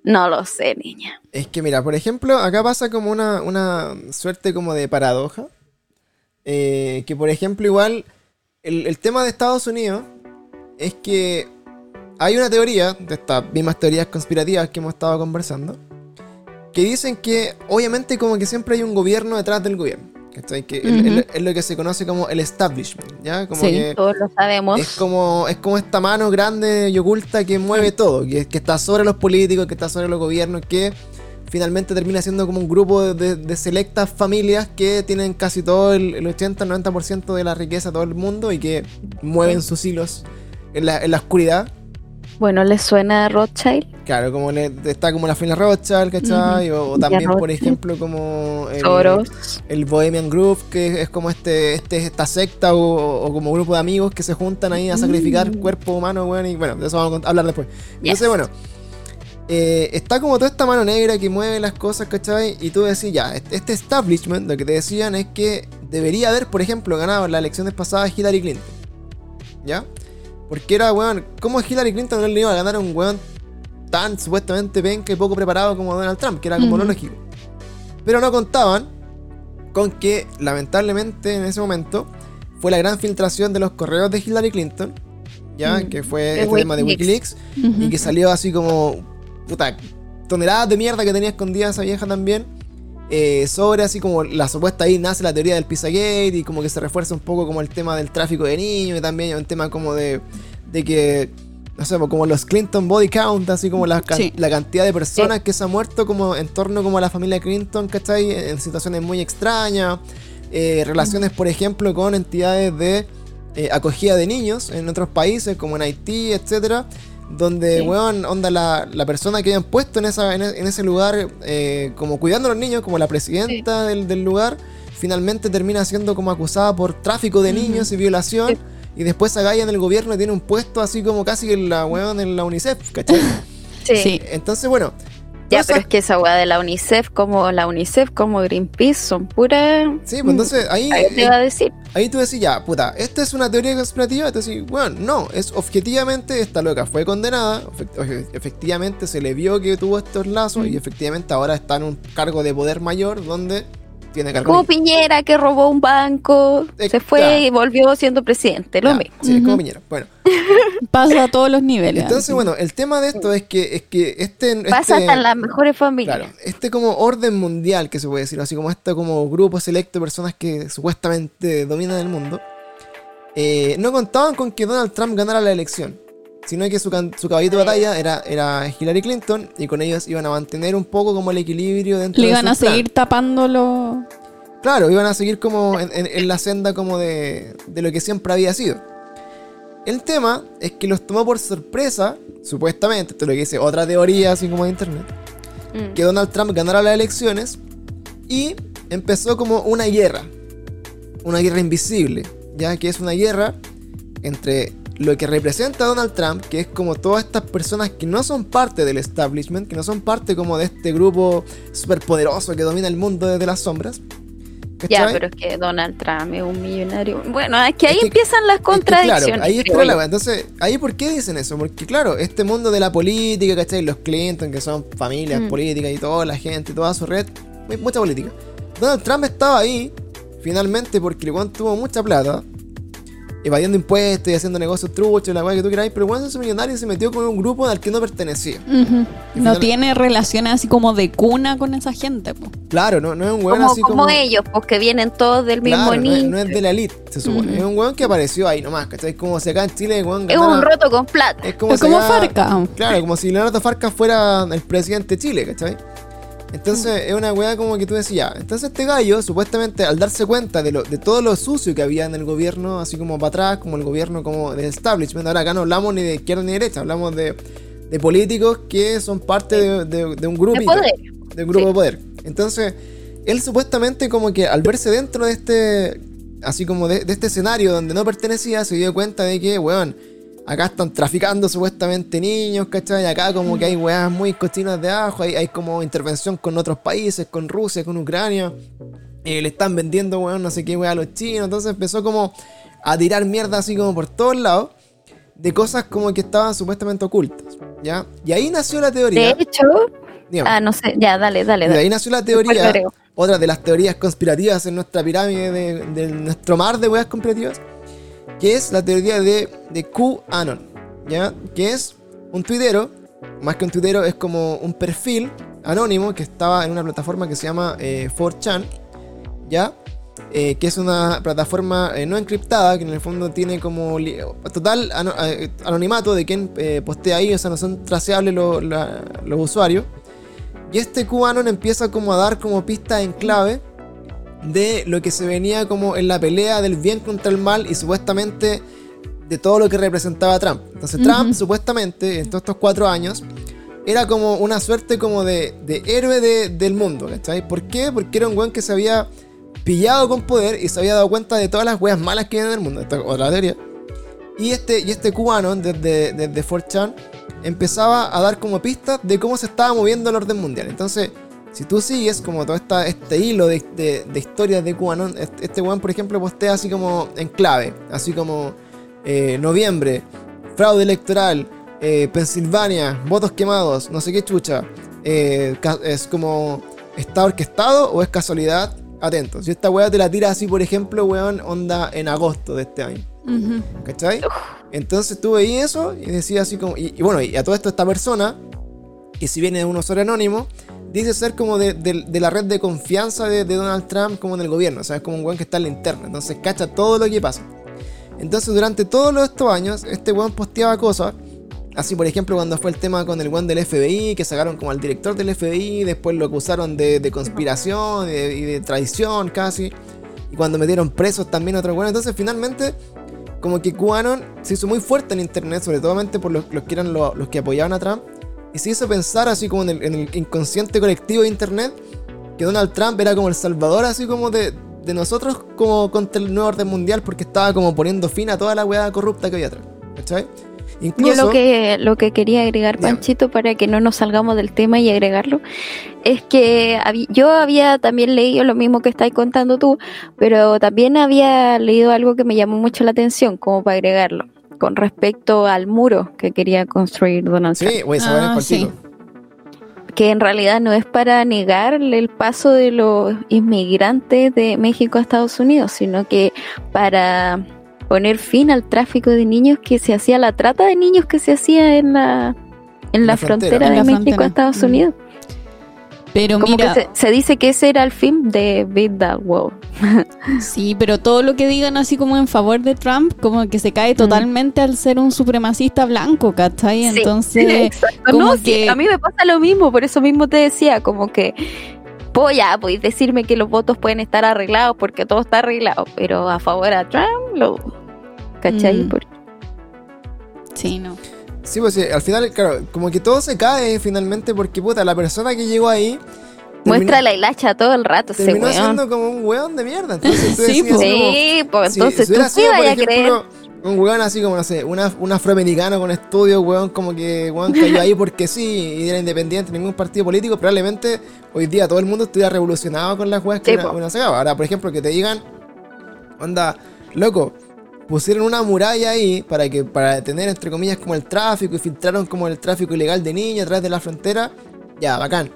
no lo sé, niña. que. Es que mira, por ejemplo, acá pasa como una, una suerte como de paradoja. eh, que por ejemplo, igual, el, el tema de Estados Unidos es que hay una teoría, de estas mismas teorías conspirativas que hemos estado conversando, que dicen que obviamente como que siempre hay un gobierno detrás del gobierno. ¿Cachai? Que el- el- Ujú. es lo que se conoce como el establishment, ¿ya? Como Sí. que Todos lo sabemos. es como, es como esta mano grande y oculta que mueve todo, que, que está sobre los políticos, que está sobre los gobiernos, que finalmente termina siendo como un grupo de, de- de selectas familias que tienen casi todo el, el 80-90% de la riqueza de todo el mundo y que mueven sus hilos en la, en la oscuridad. Bueno, ¿les suena a Rothschild? Claro, como le- está como la familia Rothschild, ¿cachai? O, o también, por ejemplo, como el, Soros. el Bohemian Group, que es como este, este esta secta o, o como grupo de amigos que se juntan ahí a sacrificar Mm. cuerpo humano, weón, y bueno, de eso vamos a hablar después. Entonces, Yes. bueno, eh, está como toda esta mano negra que mueve las cosas, ¿cachai? Y tú decís, ya, este este establishment, lo que te decían es que debería haber, por ejemplo, ganado en las elecciones pasadas Hillary Clinton. ¿Ya? Porque era, weón, ¿cómo Hillary Clinton no le iba a ganar a un weón tan supuestamente penca y poco preparado como Donald Trump? Que era como lo Ujú. lógico. Pero no contaban con que, lamentablemente, en ese momento, fue la gran filtración de los correos de Hillary Clinton, ¿ya? Mm. Que fue De este tema de Wikileaks. Y que salió así como puta toneladas de mierda que tenía escondida esa vieja también eh, sobre así como la supuesta ahí nace la teoría del Pizzagate y como que se refuerza un poco como el tema del tráfico de niños y también un tema como de, de que no sé, como los Clinton body count, así como la, can- Sí. la cantidad de personas que se han muerto como en torno como a la familia Clinton, ¿cachai? En, en situaciones muy extrañas, eh, relaciones por ejemplo con entidades de eh, acogida de niños en otros países como en Haití, etcétera, donde, Sí. weón, onda la, la persona que habían puesto en, esa, en, e- en ese lugar, eh, como cuidando a los niños, como la presidenta del, del lugar, finalmente termina siendo como acusada por tráfico de niños y violación. Sí. Y después esa galla en el gobierno tiene un puesto así como casi que la weón en la UNICEF, ¿cachai? *laughs* Sí. Entonces, bueno. Ya, pero es que esa weá de la UNICEF, como la UNICEF, como Greenpeace, son puras. Sí, pues entonces ahí, Ahí te va a decir. ahí tú decís, ya, puta, esta es una teoría conspirativa. Decís, bueno, no, es objetivamente esta loca fue condenada. efect- efe- Efectivamente se le vio que tuvo estos lazos y efectivamente ahora está en un cargo de poder mayor donde tiene cargo. Como Piñera que robó un banco, Eh, se fue claro. y volvió siendo presidente, lo mismo. Sí, como. Piñera. Bueno, *laughs* Pasa a todos los niveles. entonces, bueno, el tema de esto es que, es que este. Pasa este- hasta las mejores familias. Claro, este como orden mundial que se puede decir, así como este como grupo selecto de personas que supuestamente dominan el mundo, eh, no contaban con que Donald Trump ganara la elección, sino que su, su caballito de batalla era, era Hillary Clinton y con ellos iban a mantener un poco como el equilibrio dentro Le de iban a seguir tapándolo. Claro, iban a seguir como en, en- en la senda como de, de lo que siempre había sido. El tema es que los tomó por sorpresa, supuestamente, esto es lo que dice otra teoría así como de internet, Mm. que Donald Trump ganara las elecciones y empezó como una guerra, una guerra invisible, ya que es una guerra entre lo que representa a Donald Trump, que es como todas estas personas que no son parte del establishment, que no son parte como de este grupo superpoderoso que domina el mundo desde las sombras. Ya, pero es que Donald Trump es un millonario. Bueno, es que ahí Es que- empiezan las Es que, contradicciones. claro, ahí está la. Entonces, ahí por qué dicen eso? Porque claro, este mundo de la política, ¿cachai? Los Clinton, que son familias Mm. políticas y toda la gente, toda su red, mucha política. Donald Trump estaba ahí, finalmente, porque el tuvo mucha plata, evadiendo impuestos y haciendo negocios truchos, la weá que tú queráis, pero se hizo millonario y se metió con un grupo al que no pertenecía. No tiene relaciones así como de cuna con esa gente. po. Claro, no, no es un weón Como, así como como. ellos, porque vienen todos del mismo Claro, no es, no es de la elite, se supone. Es un weón que apareció ahí nomás, ¿cachai? Como si acá en Chile weón Es ganara- un roto con plata. Es como, Es si como acá- Farca. Claro, como si Leonardo Farca fuera el presidente de Chile, ¿cachai? Entonces es una weá como que tú decías. Entonces este gallo, supuestamente, al darse cuenta de, lo, de todo lo sucio que había en el gobierno, así como para atrás, como el gobierno como del establishment, ahora acá no hablamos ni de izquierda ni de derecha, hablamos de, de políticos que son parte de, de- de un grupo De poder. de un grupo Sí. de poder. Entonces, él supuestamente como que al verse dentro de este, así como de, de este escenario donde no pertenecía, se dio cuenta de que, weón, acá están traficando supuestamente niños, ¿cachai? Acá como que hay weas muy cochinas de ajo, hay, hay como intervención con otros países, con Rusia, con Ucrania. Eh, le están vendiendo, weón, no sé qué wea a los chinos. Entonces empezó como a tirar mierda así como por todos lados. De cosas como que estaban supuestamente ocultas, ¿ya? Y ahí nació la De teoría. hecho, digamos. ah, no sé, ya, dale, dale. Y de dale. ahí nació la *laughs* teoría, otra de las teorías conspirativas en nuestra pirámide, de, de nuestro mar de weas conspirativas, que es la teoría de, de QAnon, ¿ya? Que es un tuitero, más que un tuitero, es como un perfil anónimo que estaba en una plataforma que se llama eh, 4chan, ¿ya? Eh, que es una plataforma eh, no encriptada, que en el fondo tiene como total ano- eh, anonimato de quien eh, postea ahí, o sea, no son traceables los usuarios. Y este QAnon empieza como a dar como pistas en clave de lo que se venía como en la pelea del bien contra el mal y supuestamente de todo lo que representaba Trump. Entonces Trump, supuestamente, en todos estos cuatro años, era como una suerte como de, de héroe de- del mundo, ¿cachai? ¿Por qué? Porque era un weón que se había pillado con poder y se había dado cuenta de todas las weas malas que vienen del mundo. Esta es otra teoría. Y este, y este cubano, desde, desde 4chan, empezaba a dar como pistas de cómo se estaba moviendo el orden mundial. Entonces, si tú sigues como todo esta, este hilo de, de- de historias de cubano, este, este weón, por ejemplo, postea así como en clave, así como eh, noviembre, fraude electoral, eh, Pensilvania, votos quemados, no sé qué chucha. eh, es como, ¿está orquestado o es casualidad? Atentos. Y esta weá te la tira así, por ejemplo, weón, onda en agosto de este año. Ujú. ¿Cachai? Entonces tú veías eso y decías así como. Y, y bueno, y a todo esto esta persona, que si viene de un usuario anónimo, dice ser como de, de- de la red de confianza de, de Donald Trump como en el gobierno. O sea, es como un weón que está en la interna. Entonces cacha todo lo que pasa. Entonces durante todos estos años, este weón posteaba cosas. Así, por ejemplo, cuando fue el tema con el weón del FBI, que sacaron como al director del FBI, después lo acusaron de, conspiración y de traición casi. Y cuando metieron presos también a otro weón. Entonces finalmente como que QAnon se hizo muy fuerte en internet, sobre todo por los, los que eran los, los que apoyaban a Trump, y se hizo pensar así como en el, en el inconsciente colectivo de internet, que Donald Trump era como el salvador así como de, de nosotros como contra el nuevo orden mundial, porque estaba como poniendo fin a toda la weá corrupta que había atrás. ¿Cachai? Incluso, Yo lo que, lo que quería agregar. Panchito, para que no nos salgamos del tema y agregarlo, es que yo había también leído lo mismo que estáis contando tú, pero también había leído algo que me llamó mucho la atención, como para agregarlo, con respecto al muro que quería construir Donald Trump. Sí, Ah, que en realidad no es para negar el paso de los inmigrantes de México a Estados Unidos, sino que para poner fin al tráfico de niños que se hacía, la trata de niños que se hacía en la, en la, la frontera, frontera. En de la México frontera. a Estados Mm. Pero Como mira, que se, se dice que ese era el fin de Beat That Wall. *laughs* sí, pero todo lo que digan así como en favor de Trump, como que se cae totalmente al ser un supremacista blanco, ¿cachai? Sí, Entonces, *laughs* como No, sí, que- a mí me pasa lo mismo, por eso mismo te decía, como que, ya, podéis decirme que los votos pueden estar arreglados porque todo está arreglado, pero a favor a Trump, lo, ¿cachai? Mm. Por- sí, no. Sí, pues sí, al final, claro, como que todo se cae finalmente porque, puta, la persona que llegó ahí... Muestra la hilacha todo el rato ese Terminó weón. siendo como un weón de mierda. Entonces tú *laughs* Sí, decías pues. así como, Sí, pues entonces si tú sido, por vayas a creer. ejemplo, un weón así como, no sé, una, un afroamericano con estudios, weón, como que weón cayó ahí porque sí, y era independiente, ningún partido político, probablemente hoy día todo el mundo estuviera revolucionado con las weas que Sí, una, una sacaba. Ahora, por ejemplo, que te digan, onda, loco, pusieron una muralla ahí para que para detener, entre comillas, como el tráfico y filtraron como el tráfico ilegal de niños a través de la frontera, ya, bacán.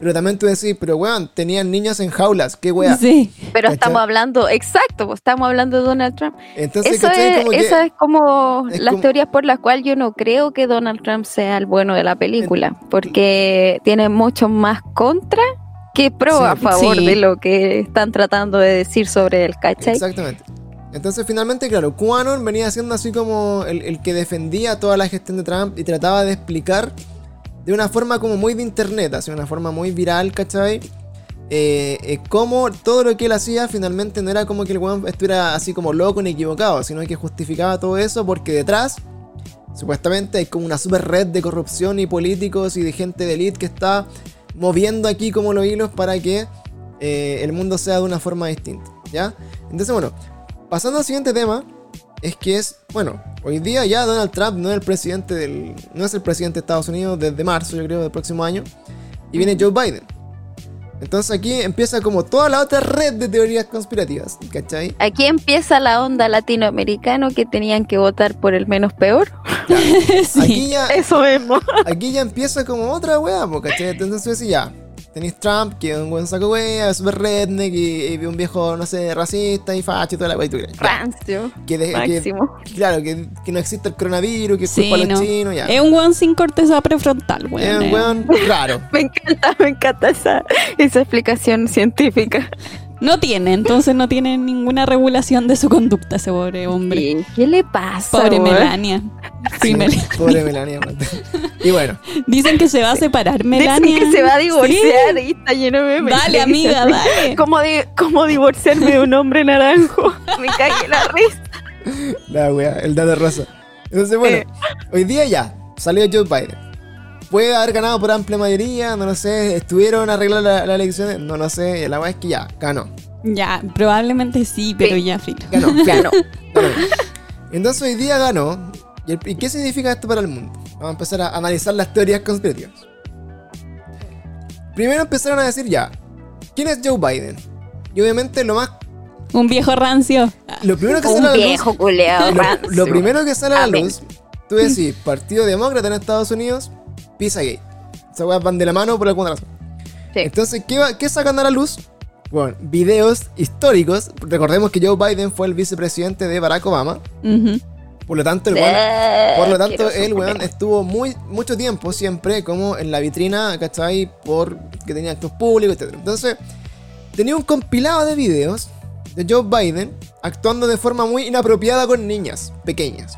Pero también tú decís, pero weón, tenían niños en jaulas, qué wea. Sí. Pero ¿Cachai? estamos hablando, exacto, pues estamos hablando de Donald Trump. Entonces, Eso ¿cachai? es, Como que- esa es como es las como- teorías por las cuales yo no creo que Donald Trump sea el bueno de la película, porque tiene mucho más contra que pro Sí. a favor Sí. de lo que están tratando de decir sobre el ¿cachai? Exactamente. Entonces, finalmente, claro, QAnon venía siendo así como el, que defendía toda la gestión de Trump y trataba de explicar de una forma como muy de internet, así una forma muy viral, ¿cachai? Eh, eh, cómo todo lo que él hacía finalmente no era como que el weón estuviera así como loco ni equivocado, sino que justificaba todo eso porque detrás, supuestamente, hay como una super red de corrupción y políticos y de gente de elite que está moviendo aquí como los hilos para que eh, el mundo sea de una forma distinta, ¿ya? Entonces, bueno, pasando al siguiente tema, es que es, bueno, hoy día ya Donald Trump no es el presidente del, no es el presidente de Estados Unidos desde marzo, yo creo, del próximo año, y viene Joe Biden. Entonces aquí empieza como toda la otra red de teorías conspirativas, ¿cachai? Aquí empieza la onda latinoamericano que tenían que votar por el menos peor. *laughs* sí. Aquí ya, Eso mismo. aquí ya empieza como otra wea, po, ¿cachai? Entonces ya, tenéis Trump, que es un buen saco wea, es super redneck y, y un viejo, no sé, racista y facho y toda la wea Rancio. Que, de- que- Máximo. claro, que, que no existe el coronavirus, que es Sí, culpa de los no. chinos, ya. Es un weón sin corteza prefrontal, Es weón. un eh. weón raro. *laughs* Me encanta, me encanta esa, esa explicación científica. No tiene, entonces no tiene ninguna regulación de su conducta ese pobre hombre. ¿Qué, qué le pasa? Pobre? Melania. Sí, Mel- Pobre Melania. y bueno, Dicen que se va a separar Dicen Melania. que se va a divorciar Sí. y está lleno de memes. Dale, amiga, dale. *laughs* ¿Cómo, di- cómo divorciarme de un hombre naranjo? *laughs* Me cagué la risa. La wea, el dato rosa. Entonces, bueno, Eh. hoy día ya salió Joe Biden. Puede haber ganado por amplia mayoría, no lo sé. Estuvieron a arreglar la, la elección, no lo sé. La wea es que ya, ganó. Ya, probablemente sí, pero Sí. ya, filo. Ganó. *laughs* Ganó. Ganó. Entonces hoy día ganó. ¿Y, el- y qué significa esto para el mundo? Vamos a empezar a analizar las teorías conspirativas. Primero empezaron a decir ya, ¿quién es Joe Biden? Y obviamente lo más... Un viejo rancio. Lo primero que sale a Un la luz... viejo culeado. Lo, rancio. lo primero que sale a la luz, tú decís, Partido Demócrata en Estados Unidos, Pizzagate. Esas weas van de la mano por alguna razón. Sí. Entonces, ¿qué, va- ¿qué sacan a la luz? Bueno, videos históricos. Recordemos que Joe Biden fue el vicepresidente de Barack Obama. Ujú. Por lo tanto, el weón- Eh, por lo tanto, el weón estuvo muy, mucho tiempo siempre como en la vitrina, ¿cachai? Por que tenía actos públicos, etc. Entonces, tenía un compilado de videos de Joe Biden actuando de forma muy inapropiada con niñas pequeñas.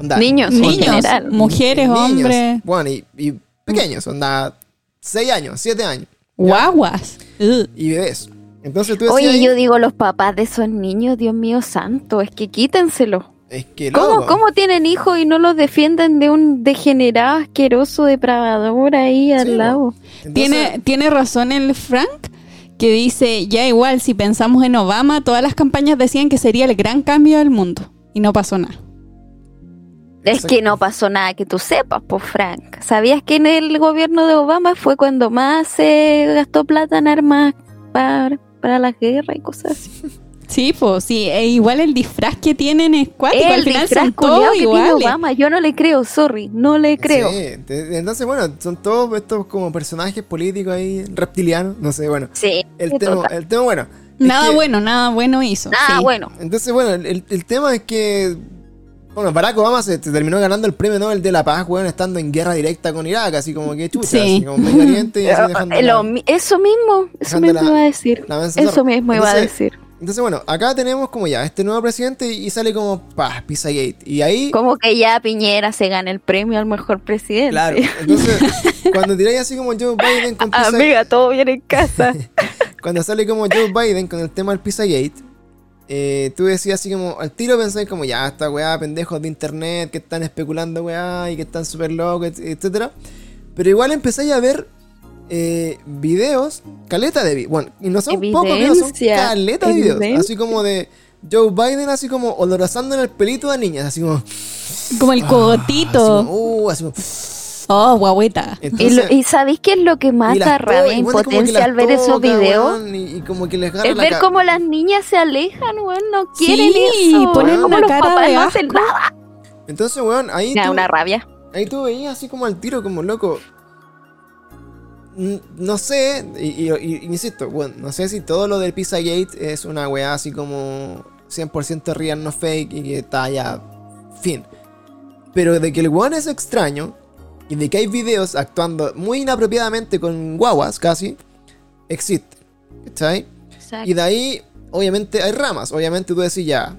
Onda, Niños, en Niños, general. mujeres, niños, hombres, Bueno, y, y pequeños, onda 6 años, 7 años. guaguas. Y bebés. Entonces tú decías, Oye, ahí, yo digo, los papás de esos niños, Dios mío santo, es que quítenselo. es que ¿Cómo, loco. ¿Cómo tienen hijos y no los defienden de un degenerado, asqueroso, depravador ahí al Sí, lado? Entonces, Tiene, tiene razón el Frank que dice, ya igual, si pensamos en Obama, todas las campañas decían que sería el gran cambio del mundo. Y no pasó nada. Es que no pasó nada que tú sepas, pues Frank. ¿Sabías que en el gobierno de Obama fue cuando más se gastó plata en armas para, para la guerra y cosas así? *laughs* Sí, pues sí, e igual el disfraz que tienen es cuático, al El final disfraz son todos que iguales. Obama, yo no le creo, sorry, no le creo. Sí, entonces, bueno, son todos estos como personajes políticos ahí, reptilianos, no sé, bueno. Sí, El tema, total. el tema, bueno. Nada que- bueno, nada bueno hizo. Sí. bueno. Entonces, bueno, el- el tema es que. Bueno, Barack Obama se, terminó ganando el premio Nobel de la Paz, weón, estando en guerra directa con Irak, así como que chucha, Sí. así como Medio Oriente y así *laughs* dejando la- eso mismo, eso mismo la- iba a decir. Eso mismo iba a decir. Entonces, bueno, acá tenemos como ya este nuevo presidente y, sale como, pa, Pizzagate. Y ahí, Como que ya Piñera se gana el premio al mejor presidente. claro, entonces, cuando tiráis así como Joe Biden con *laughs* Pizzagate, Amiga, todo bien en casa. *laughs* cuando sale como Joe Biden con el tema del Pizzagate, eh, tú decías así como, al tiro pensáis como, ya, esta weá, pendejos de internet que están especulando weá y que están súper locos, et- etcétera. Pero igual empezáis a ver eh, videos, caleta de videos, bueno, y no son pocos videos, son caleta de videos, evidencia. así como de Joe Biden, así como olorosando en el pelito de niñas, así como, Como el así cogotito. como, uh, así como, Oh, guagueta. Y, entonces, y ¿sabéis qué es lo que más y da rabia e y impotencia al ver esos videos? weón, y, y como que les agarra Es la ver cómo las niñas se alejan, weón, no quieren Sí, eso. ponen Como una los cara papás de no hacen nada. Entonces, weón, ahí Me da tú- una rabia. Ahí tú veías así como al tiro, como loco. No sé, y, y- y- insisto, bueno, no sé si todo lo del Pizzagate es una weá así como 100% real, no fake y que está ya. Fin. Pero de que el weón es extraño y de que hay videos actuando muy inapropiadamente con guaguas casi, existe. ¿Cachai? Y de ahí, obviamente, hay ramas. Obviamente tú decís ya.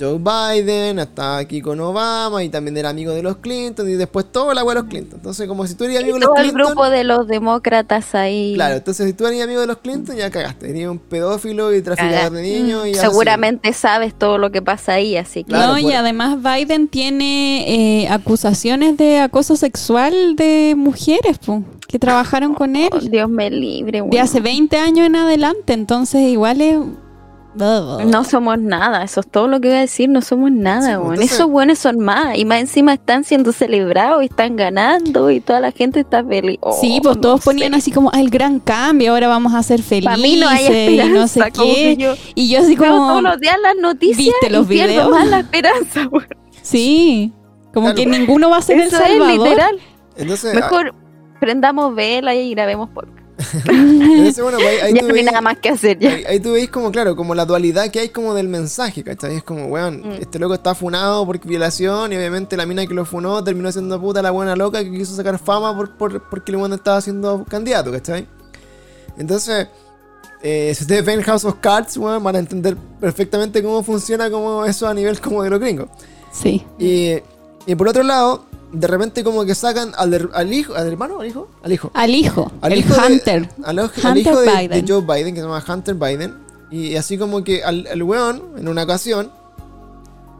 Joe Biden está aquí con Obama y también era amigo de los Clinton y después todo la weá de los Clinton. Entonces, como si tú eres amigo de los Todo el grupo de los demócratas ahí. Claro, entonces si tú eres amigo de los Clinton ya cagaste. Eres un pedófilo y traficador Cagaste. de niños y Seguramente sabes todo lo que pasa ahí, así que. Claro, no, y por- además Biden tiene eh, acusaciones de acoso sexual de mujeres po, que trabajaron con él Oh, Dios me libre, de weón. hace 20 años en adelante. Entonces, igual es. No somos nada, eso es todo lo que voy a decir, no somos nada, Sí, entonces- Esos buenos son más, y más encima están siendo celebrados y están ganando y toda la gente está feliz. Oh, Sí, pues todos ponían así como, "Ah, el gran cambio, ahora vamos a ser felices Para mí no hay y no sé qué. yo Y yo así como, todos los días las noticias ¿viste los y pierdo videos? más la esperanza, *laughs* weón. sí, como Claro. que ninguno va a ser Eso el es salvador. literal. Entonces, Mejor prendamos vela y grabemos podcast. *laughs* entonces, bueno, pues ahí, ahí ya tú no hay veis- nada más que hacer ya. Ahí, ahí tú veis como, claro, como la dualidad que hay como del mensaje, ¿cachai? Es como, weón, Mm. este loco está funado por violación y obviamente la mina que lo funó terminó siendo puta la buena loca que quiso sacar fama por, por- porque el weón estaba siendo candidato, ¿cachai? Entonces, eh, si ustedes ven House of Cards, weón, van a entender perfectamente cómo funciona como eso a nivel como de los gringos. Sí. Y, y por otro lado, de repente como que sacan al, al hijo, al hermano, al hijo, al hijo. Al hijo, Al el hijo de- Hunter. al, oj- al Hunter hijo de, de. Joe Biden, que se llama Hunter Biden. Y así como que al, weón, en una ocasión,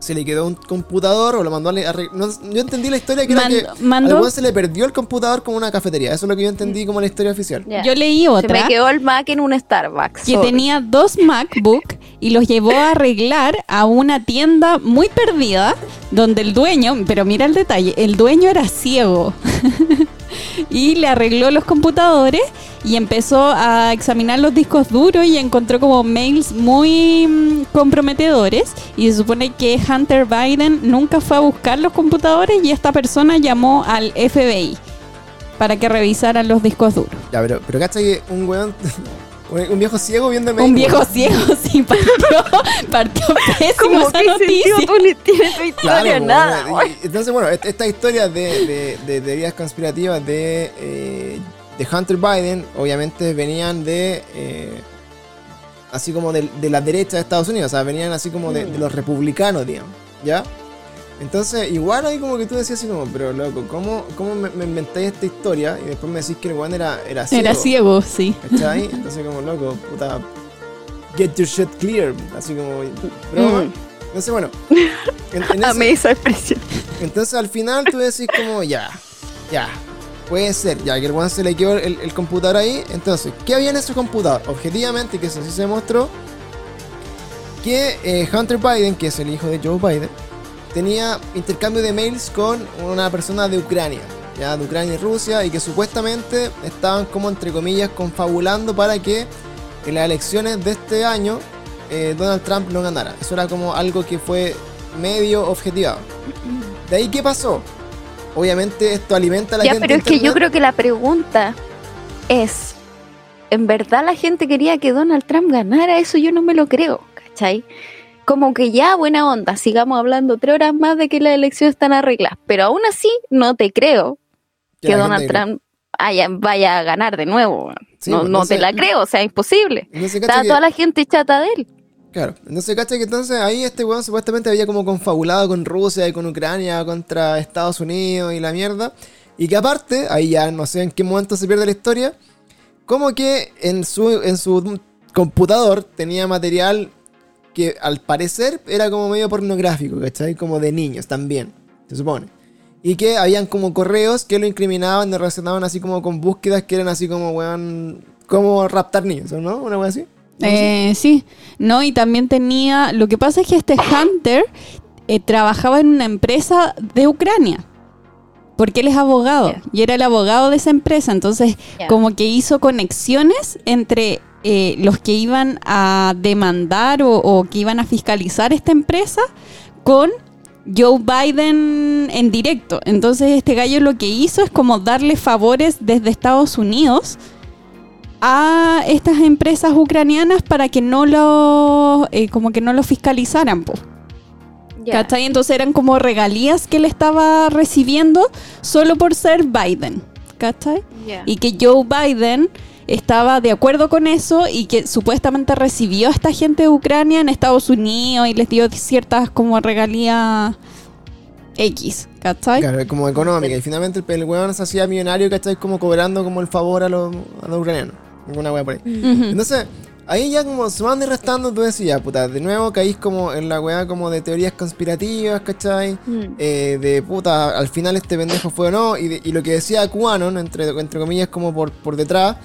se le quedó un computador o lo mandó a... no- yo entendí la historia que era Mando- que mandó- al se le perdió el computador como una cafetería. Eso es lo que yo entendí como la historia oficial. Yo leí Se otra me quedó el Mac en un Starbucks. que tenía dos MacBook y los llevó a arreglar a una tienda muy perdida donde el dueño, pero mira el detalle, el dueño era ciego. *laughs* y le arregló los computadores y empezó a examinar los discos duros y encontró como mails muy mm, comprometedores y se supone que Hunter Biden nunca fue a buscar los computadores y esta persona llamó al FBI para que revisaran los discos duros. Ya, pero, pero cacha que un weón, un, un viejo ciego viendo mail, Un viejo ciego, *laughs* sí, partió, partió pésimo Como esa que sentido noticia. tú le tienes tu Claro, historia, nada. Entonces, bueno, est- estas historias de, de- de teorías conspirativas de, eh, de Hunter Biden, obviamente venían de. eh, así como de, de la derecha de Estados Unidos, o sea, venían así como de, de los republicanos, digamos, ¿ya? Entonces, igual ahí como que tú decías así como, pero loco, ¿cómo, cómo me, me inventáis esta historia? Y después me decís que el weón era, era ciego. Era ciego, sí. ¿Cachai? *laughs* Entonces como loco, puta. Get your shit clear. Así como. Broma. Mm. Entonces, bueno. *laughs* en- en Amé esa expresión. entonces al final tú decís como ya. Ya. Puede ser, ya que el one se le quedó el, el computador ahí. Entonces, ¿qué había en ese computador? Objetivamente, que eso sí se demostró. Que eh, Hunter Biden, que es el hijo de Joe Biden, tenía intercambio de mails con una persona de Ucrania, ya de Ucrania y Rusia, y que supuestamente estaban como entre comillas confabulando para que en las elecciones de este año eh, Donald Trump no ganara. Eso era como algo que fue medio objetivado. ¿De ahí qué pasó? Obviamente esto alimenta a la Ya, gente. pero es que yo creo que la pregunta es, ¿en verdad la gente quería que Donald Trump ganara? Eso yo no me lo creo, ¿cachai? Como que ya, buena onda, sigamos hablando tres horas más de que las elecciones están arregladas, pero aún así no te creo Que Donald. Trump haya- vaya a ganar de nuevo. Sí, no, pues, no te la creo, o sea, imposible. Entonces, Está que- toda la gente chata de él. Claro, entonces cacha que entonces ahí este weón supuestamente había como confabulado con Rusia y con Ucrania contra Estados Unidos y la mierda. Y que aparte, ahí ya no sé en qué momento se pierde la historia, como que en su, en su computador tenía material que al parecer era como medio pornográfico, ¿cachai? Como de niños también, se supone. Y que habían como correos que lo incriminaban, lo relacionaban así como con búsquedas que eran así como, weón, como raptar niños, ¿no? Una weón así. Eh, sí, no, y también tenía. Lo que pasa es que este Hunter eh, trabajaba en una empresa de Ucrania. Porque él es abogado y era el abogado de esa empresa. Entonces, como que hizo conexiones entre eh, los que iban a demandar o, o que iban a fiscalizar esta empresa con Joe Biden en directo. Entonces, este gallo lo que hizo es como darle favores desde Estados Unidos a estas empresas ucranianas para que no lo eh, como que no lo fiscalizaran po. ¿Cachai? Entonces eran como regalías que él estaba recibiendo solo por ser Biden. ¿Cachai? Ya. Y que Joe Biden estaba de acuerdo con eso y que supuestamente recibió a esta gente de Ucrania en Estados Unidos y les dio ciertas como regalías X. ¿Cachai? Claro, como económica. Y finalmente el, el weón se hacía millonario, ¿cachai? Como cobrando como el favor a los, a los ucranianos. Alguna wea por ahí. Entonces, ahí ya como sumando y restando, tú decías, puta, de nuevo caís como en la weá como de teorías conspirativas, ¿cachai? Mm. Eh, de puta, al final este pendejo fue o no. Y, de- y lo que decía QAnon, entre, entre comillas, como por, por detrás,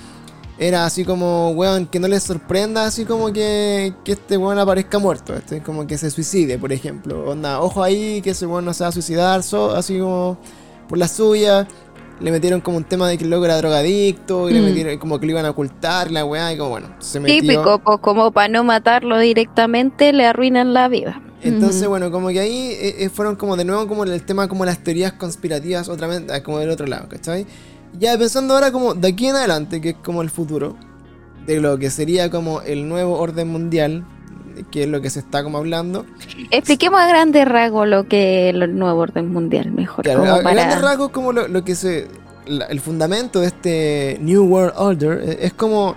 era así como, weón, que no les sorprenda así como que, que este weón aparezca muerto. Este, como que se suicide, por ejemplo. Onda, ojo ahí, que ese weón no se va a suicidar, so- así como por la suya. Le metieron como un tema de que el loco era drogadicto, y le Mm. metieron como que lo iban a ocultar, la weá, y como bueno, se metió. Típico, pues como para no matarlo directamente le arruinan la vida. Entonces, Ujú. bueno, como que ahí eh, eh, fueron como de nuevo como el tema como las teorías conspirativas otra vez, ah, como del otro lado, ¿cachai? Ya pensando ahora como de aquí en adelante, que es como el futuro, de lo que sería como el nuevo orden mundial, que es lo que se está como hablando. Expliquemos a grandes rasgos lo que es el nuevo orden mundial, mejor. Claro, como a, para- grandes rasgos como lo, lo que se... la- el fundamento de este New World Order eh, es como...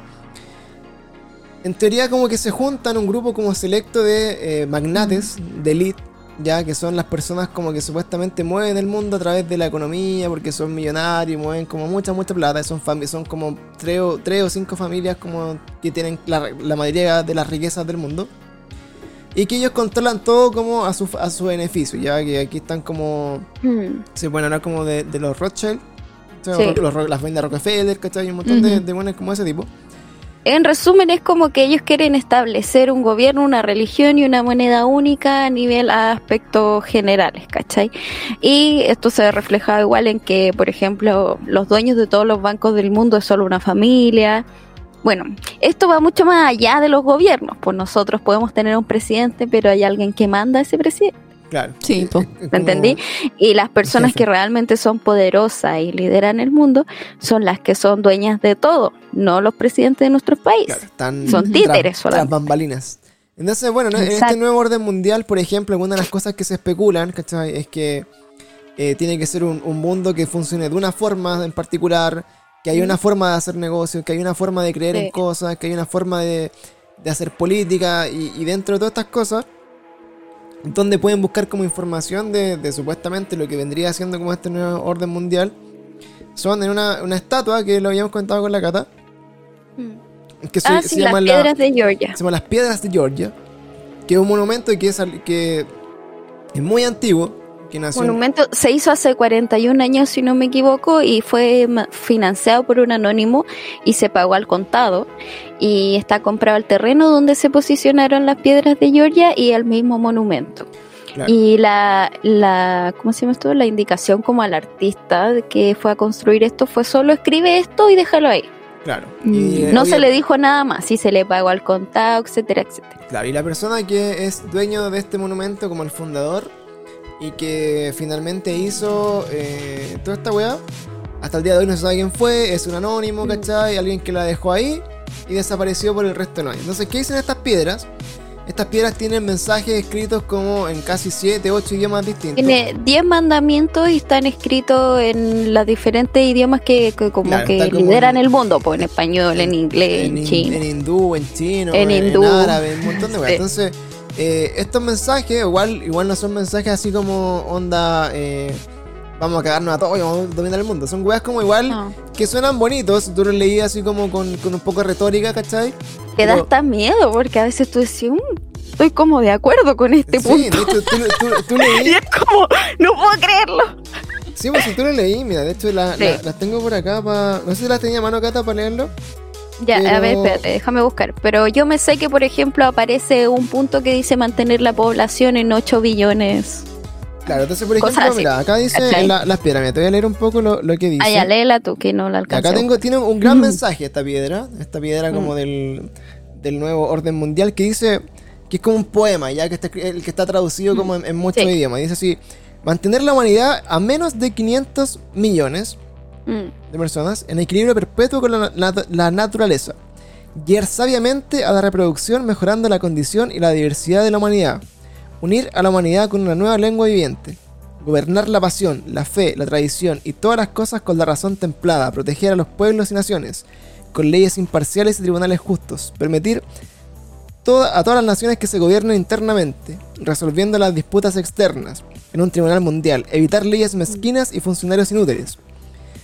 En teoría como que se juntan un grupo como selecto de eh, magnates, de elite, ya que son las personas como que supuestamente mueven el mundo a través de la economía, porque son millonarios, mueven como mucha, mucha plata, son, son como tres o, tres o cinco familias como que tienen la, la mayoría de las riquezas del mundo. Y que ellos controlan todo como a su, a su beneficio, ya que aquí están como. Mm. Se pueden hablar como de, de los Rothschild, Sí. los, las vendas Rockefeller, ¿cachai? Un montón de, de buenas como ese tipo. En resumen, es como que ellos quieren establecer un gobierno, una religión y una moneda única a nivel a aspectos generales, ¿cachai? Y esto se ve reflejado igual en que, por ejemplo, los dueños de todos los bancos del mundo es solo una familia. Bueno, esto va mucho más allá de los gobiernos, pues nosotros podemos tener un presidente, pero hay alguien que manda a ese presidente. Claro. Sí, ¿Me como- entendí? Y las personas que realmente son poderosas y lideran el mundo son las que son dueñas de todo, no los presidentes de nuestros países. Claro, están Son títeres solamente. bambalinas. Entonces, bueno, ¿no? en este nuevo orden mundial, por ejemplo, alguna de las cosas que se especulan, ¿cachai? Es que eh, tiene que ser un, un mundo que funcione de una forma en particular, que hay una forma de hacer negocios, que hay una forma de creer en cosas, que hay una forma de, de hacer política, y, y dentro de todas estas cosas, donde pueden buscar como información de, de supuestamente lo que vendría siendo como este nuevo orden mundial, son en una, una estatua que lo habíamos contado con la cata, que se, ah, se sí, las llama la- piedras de Georgia. se llama Las Piedras de Georgia, que es un monumento que es, que es muy antiguo, nació en- monumento se hizo hace 41 años, si no me equivoco, y fue financiado por un anónimo y se pagó al contado. Y está comprado el terreno donde se posicionaron las piedras de Georgia y el mismo monumento. Claro. Y la, la, ¿cómo se llama esto? La indicación como al artista de que fue a construir esto fue solo escribe esto y déjalo ahí. Claro. Mm, Y, eh, no se le dijo nada más, y se le pagó al contado, etcétera, etcétera. Claro, y la persona que es dueño de este monumento como el fundador y que finalmente hizo eh, toda esta weá, hasta el día de hoy no se sabe quién fue, es un anónimo, Mm. ¿cachai? Alguien que la dejó ahí y desapareció por el resto de los años. Entonces, ¿qué dicen estas piedras? Estas piedras tienen mensajes escritos como en casi 7, 8 idiomas distintos. Tiene 10 mandamientos y están escritos en los diferentes idiomas que, que como Claro, que como lideran en- el mundo, pues en español, en, inglés, en, hin- chino. en hindú, en chino, En en, árabe, un montón de weas. Sí. Entonces, eh, estos mensajes, igual, igual no son mensajes así como onda, eh, vamos a cagarnos a todos y vamos a dominar el mundo. Son weas como igual No. que suenan bonitos. Tú los leías así como con, con un poco de retórica, ¿cachai? Te da hasta miedo porque a veces tú decís, "Mm, estoy como de acuerdo con este Sí, punto. de hecho, tú, tú- tú *laughs* Y leí. es como, no puedo creerlo. Sí, pues si tú lo leí, mira, de hecho la- Sí. la- las tengo por acá para. No sé si las tenía a mano Cata para leerlo. Ya, a ver, espérate, déjame buscar. Pero yo me sé que, por ejemplo, aparece un punto que dice mantener la población en 8 billones. Claro, entonces por ejemplo, mira, acá dice ¿cachai? en la- las piedras. Mira, te voy a leer un poco lo, lo que dice. Ah, ya, léela tú, que no la Y alcancé. Acá tengo, tiene un gran Mm. mensaje esta piedra, esta piedra como Mm. del, del nuevo orden mundial que dice que es como un poema, ya que está, el que está traducido como en, en muchos Mm. Sí. idiomas. Dice así, mantener la humanidad a menos de 500 millones Mm. de personas en equilibrio perpetuo con la, naturaleza. Guiar sabiamente a la reproducción mejorando la condición y la diversidad de la humanidad. Unir a la humanidad con una nueva lengua viviente. Gobernar la pasión, la fe, la tradición y todas las cosas con la razón templada. Proteger a los pueblos y naciones. Con leyes imparciales y tribunales justos. Permitir a todas las naciones que se gobiernen internamente. Resolviendo las disputas externas. En un tribunal mundial. Evitar leyes mezquinas y funcionarios inútiles.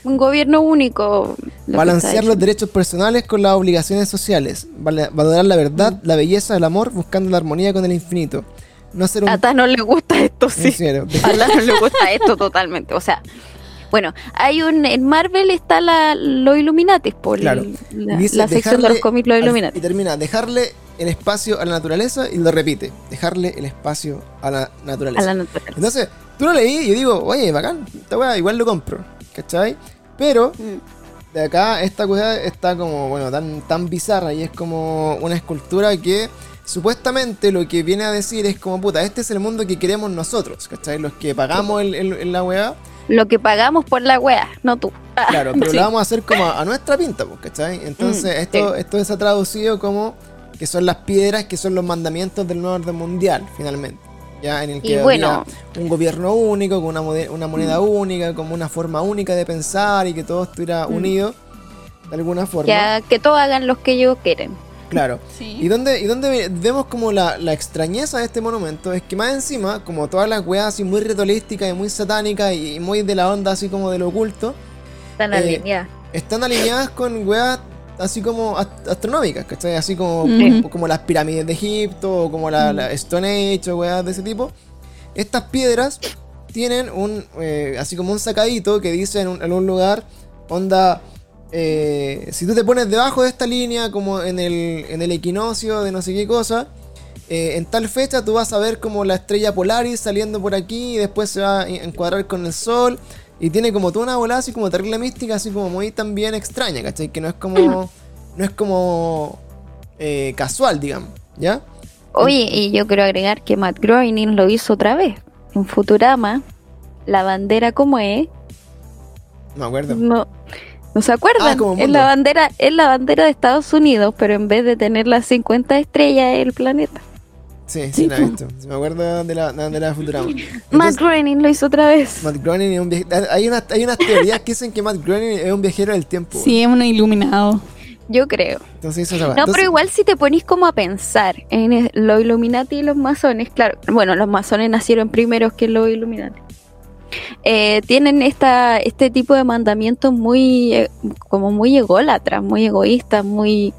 Un gobierno único. lo Balancear los derechos personales con las obligaciones sociales. Val- Valorar la verdad, Mm. la belleza, el amor, buscando la armonía con el infinito. No ser un... A Thanos le gusta esto, sí. serio. A Thanos le gusta esto totalmente. O sea, bueno, hay un. En Marvel está la, los Illuminati, por Claro. la, dice la sección de los cómics Los Illuminati. Y termina, dejarle el espacio a la naturaleza y lo repite. Dejarle el espacio a la A naturaleza. la naturaleza. Entonces, tú lo leí y yo digo, oye, bacán, esta weá igual lo compro. ¿Cachai? Pero Mm. de acá esta cosa está como, bueno, tan, tan bizarra y es como una escultura que supuestamente lo que viene a decir es como, puta, este es el mundo que queremos nosotros, ¿cachai? Los que pagamos el, el- el- la weá, Lo que pagamos por la wea, no tú. Claro, pero *laughs* sí. lo vamos a hacer como a, a nuestra pinta, pues, ¿cachai? Entonces Mm, esto, sí. esto se ha traducido como que son las piedras que son los mandamientos del nuevo orden mundial, finalmente. Ya en el que Y bueno. había un gobierno único, con una, moneda única, como una forma única de pensar y que todo estuviera Mm. unido de alguna forma. Ya, que todos hagan los que ellos quieren. Claro. Sí. Y donde, y donde vemos como la, la extrañeza de este monumento es que más encima, como todas las weas así muy ritualísticas y muy satánicas y, y muy de la onda así como de lo oculto, Están Eh, alineadas. están alineadas con weas así como ast- astronómicas, ¿cachai? Así como, como las pirámides de Egipto, o como la, la Stone Age, o weas de ese tipo. Estas piedras tienen un, eh, así como un sacadito que dice en un, en un lugar, onda, eh, si tú te pones debajo de esta línea, como en el, en el equinoccio de no sé qué cosa, eh, en tal fecha tú vas a ver como la estrella Polaris saliendo por aquí y después se va a encuadrar con el sol. Y tiene como toda una bola así como terrible mística, así como muy también extraña, ¿cachai? Que no es como. *clears throat* No es como. eh, casual, digamos, ¿ya? Oye, y yo quiero agregar que Matt Groening lo hizo otra vez. En Futurama, la bandera como es, No me acuerdo. no, no se acuerdan. Ah, es la bandera, es la bandera de Estados Unidos, pero en vez de tener las 50 estrellas es el planeta. Sí, sí, Sí, la he visto. Me acuerdo de la, de la Futurama. *laughs* Matt Groening lo hizo otra vez. Matt Groening es un viajero. Hay, unas, hay unas teorías que dicen que Matt Groening es un viajero del tiempo. Sí, es uno iluminado. Yo creo. Entonces weá. No, Entonces- pero igual si te ponís como a pensar en los Illuminati y los masones, claro, bueno, los masones nacieron primeros que los Illuminati. Eh, tienen esta, este tipo de mandamientos muy, eh, como muy ególatras, muy egoístas, muy...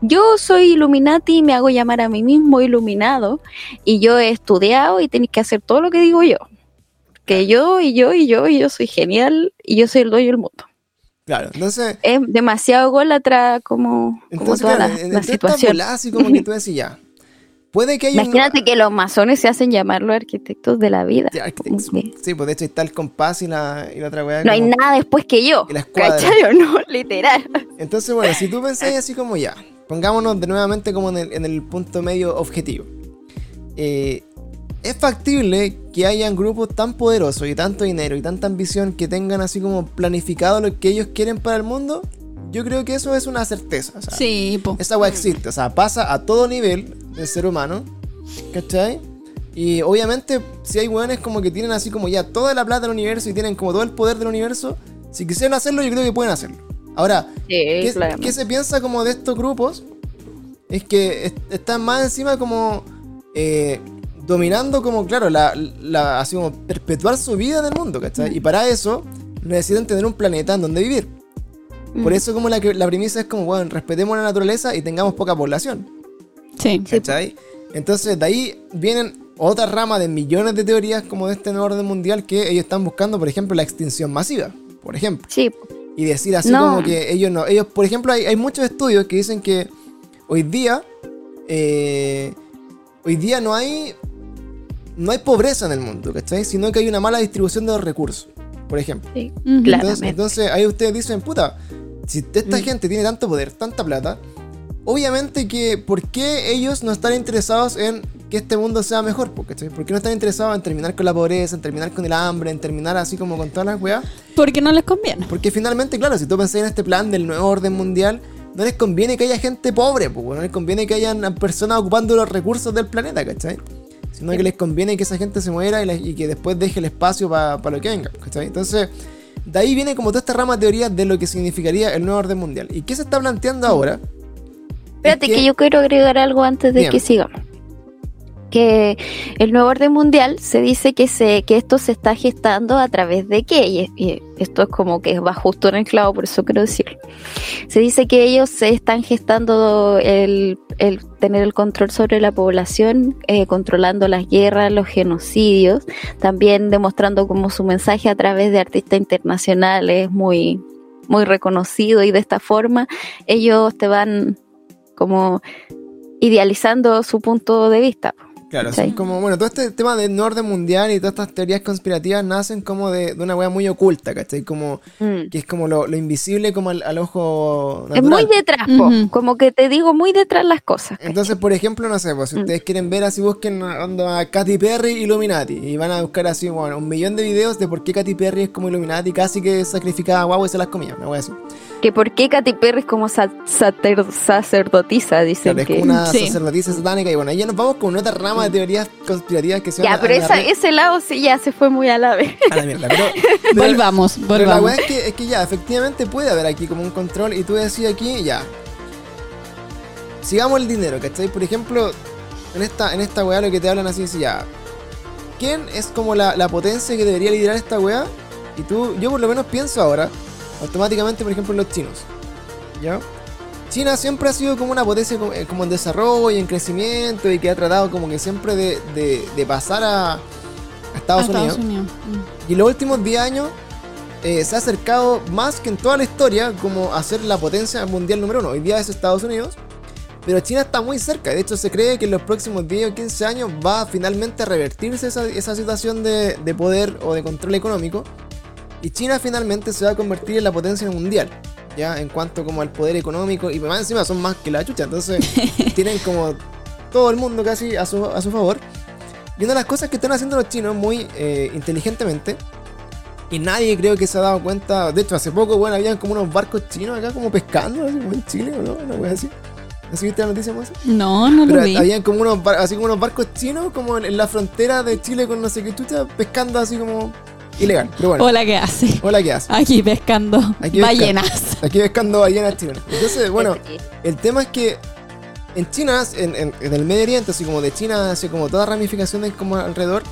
Yo soy Illuminati y me hago llamar a mí mismo iluminado y yo he estudiado y tenéis que hacer todo lo que digo yo. Que yo y yo y yo y yo soy genial y yo soy el dueño del mundo. Claro, entonces. Es demasiado ególatra como, como toda claro, la, en- la situación. así como que tú decís ya. Puede que haya un- Imagínate que los masones se hacen llamar los arquitectos de la vida. Sí, pues de hecho está el compás y la, y la otra weá. No hay nada después que yo. y la escuadra. ¿Cachai o no? *laughs* Literal. Entonces, bueno, si tú pensáis así como ya, pongámonos de nuevamente como en el, en el punto medio objetivo. Eh, ¿Es factible que hayan grupos tan poderosos y tanto dinero y tanta ambición que tengan así como planificado lo que ellos quieren para el mundo? Yo creo que eso es una certeza. o sea, Sí, po. Esa weá existe, o sea, pasa a todo nivel del ser humano, ¿cachai? Y obviamente, si hay weones como que tienen así como ya toda la plata del universo y tienen como todo el poder del universo, si quisieran hacerlo, yo creo que pueden hacerlo. Ahora, ¿qué, qué se piensa como de estos grupos? Es que est- están más encima como eh, dominando como, claro, la, la- así como perpetuar su vida en el mundo, ¿cachai? Y para eso necesitan tener un planeta en donde vivir. Por Mm. eso como la, la premisa es como, bueno, respetemos la naturaleza y tengamos poca población. Sí. ¿Cachai? Entonces de ahí vienen otra rama de millones de teorías como de este nuevo orden mundial que ellos están buscando, por ejemplo, la extinción masiva, por ejemplo. Sí, Y decir así No. como que ellos no, ellos, por ejemplo, hay, hay muchos estudios que dicen que hoy día, eh, hoy día no hay, no hay pobreza en el mundo, ¿cachai? Sino que hay una mala distribución de los recursos, por ejemplo. sí. Entonces ahí ustedes dicen, puta, si esta Mm. gente tiene tanto poder, tanta plata, obviamente que, ¿por qué ellos no están interesados en que este mundo sea mejor? ¿cachai? ¿Por qué no están interesados en terminar con la pobreza, en terminar con el hambre, en terminar así como con todas las weas? Porque no les conviene. Porque finalmente, claro, si tú pensás en este plan del nuevo orden mundial, no les conviene que haya gente pobre, pues, no les conviene que hayan personas ocupando los recursos del planeta, ¿cachai? Sino que les conviene que esa gente se muera y, la- y que después deje el espacio para lo que venga, ¿cachai? Entonces, de ahí viene como toda esta rama de teoría de lo que significaría el nuevo orden mundial. ¿Y qué se está planteando ahora? Espérate Es que... yo quiero agregar algo antes de Bien. que sigamos. Que el nuevo orden mundial se dice que se que esto se está gestando a través de qué y, y esto es como que va justo en el clavo, por eso quiero decirlo. Se dice que ellos se están gestando el, el tener el control sobre la población, eh, controlando las guerras, los genocidios, también demostrando como su mensaje a través de artistas internacionales muy muy reconocido y de esta forma ellos te van como idealizando su punto de vista. Claro, Sí. son como, bueno, todo este tema del orden mundial y todas estas teorías conspirativas nacen como de, de una wea muy oculta, ¿cachai? Como, que es como lo, lo invisible como al, al ojo Es muy natural. detrás, po. Ujú. como que te digo muy detrás las cosas. ¿cachai? Entonces, por ejemplo, no sé, pues si Mm. ustedes quieren ver así, busquen onda Katy Perry Illuminati y van a buscar así, bueno, un millón de videos de por qué Katy Perry es como Illuminati, casi que sacrificaba guau y se las comía, una wea así. Que por qué Katy Perry es como sa- sacerdotisa, dicen Claro, es que... como una Sí. sacerdotisa satánica y bueno, ahí ya nos vamos con otra rama de teorías conspirativas que se van Ya, a- pero esa, ese lado sí ya se fue muy a la vez. a la mierda, *laughs* pero... pero- Volvamos, Pero la volvamos. weá es que, es que ya, efectivamente puede haber aquí como un control y tú decís aquí, ya. Sigamos el dinero, ¿cachai? Por ejemplo, en esta, en esta weá lo que te hablan así es ya. ¿Quién es como la, la potencia que debería liderar esta weá? Y tú, yo por lo menos pienso ahora, automáticamente, por ejemplo, en los chinos. ¿Ya? China siempre ha sido como una potencia como, eh, como en desarrollo y en crecimiento y que ha tratado como que siempre de, de- de pasar a, a Estados, A Unidos. Mm. Y en los últimos 10 años eh, se ha acercado más que en toda la historia como a ser la potencia mundial número uno. Hoy día es Estados Unidos, pero China está muy cerca. De hecho, se cree que en los próximos 10 o 15 años va finalmente a revertirse esa, esa situación de, de poder o de control económico. Y China finalmente se va a convertir en la potencia mundial. Ya, en cuanto como al poder económico. Y más encima son más que la chucha. Entonces, *laughs* tienen como todo el mundo casi a su, a su favor. Y una de las cosas que están haciendo los chinos muy eh, inteligentemente, y nadie creo que se ha dado cuenta, de hecho hace poco, bueno, habían como unos barcos chinos acá como pescando, así como en Chile, ¿o no? Una wea así. ¿No viste la noticia más? No, no lo Pero vi. habían como unos, así como unos barcos chinos como en, en la frontera de Chile con no sé qué chucha, pescando así como ilegal. Pero bueno, Hola, ¿qué hace? hola, ¿qué hace? Aquí pescando Aquí ballenas. Aquí pescando ballenas chinas. Entonces, bueno, el tema es que en China, en, en- en el Medio Oriente, así como de China, así como todas ramificaciones como alrededor,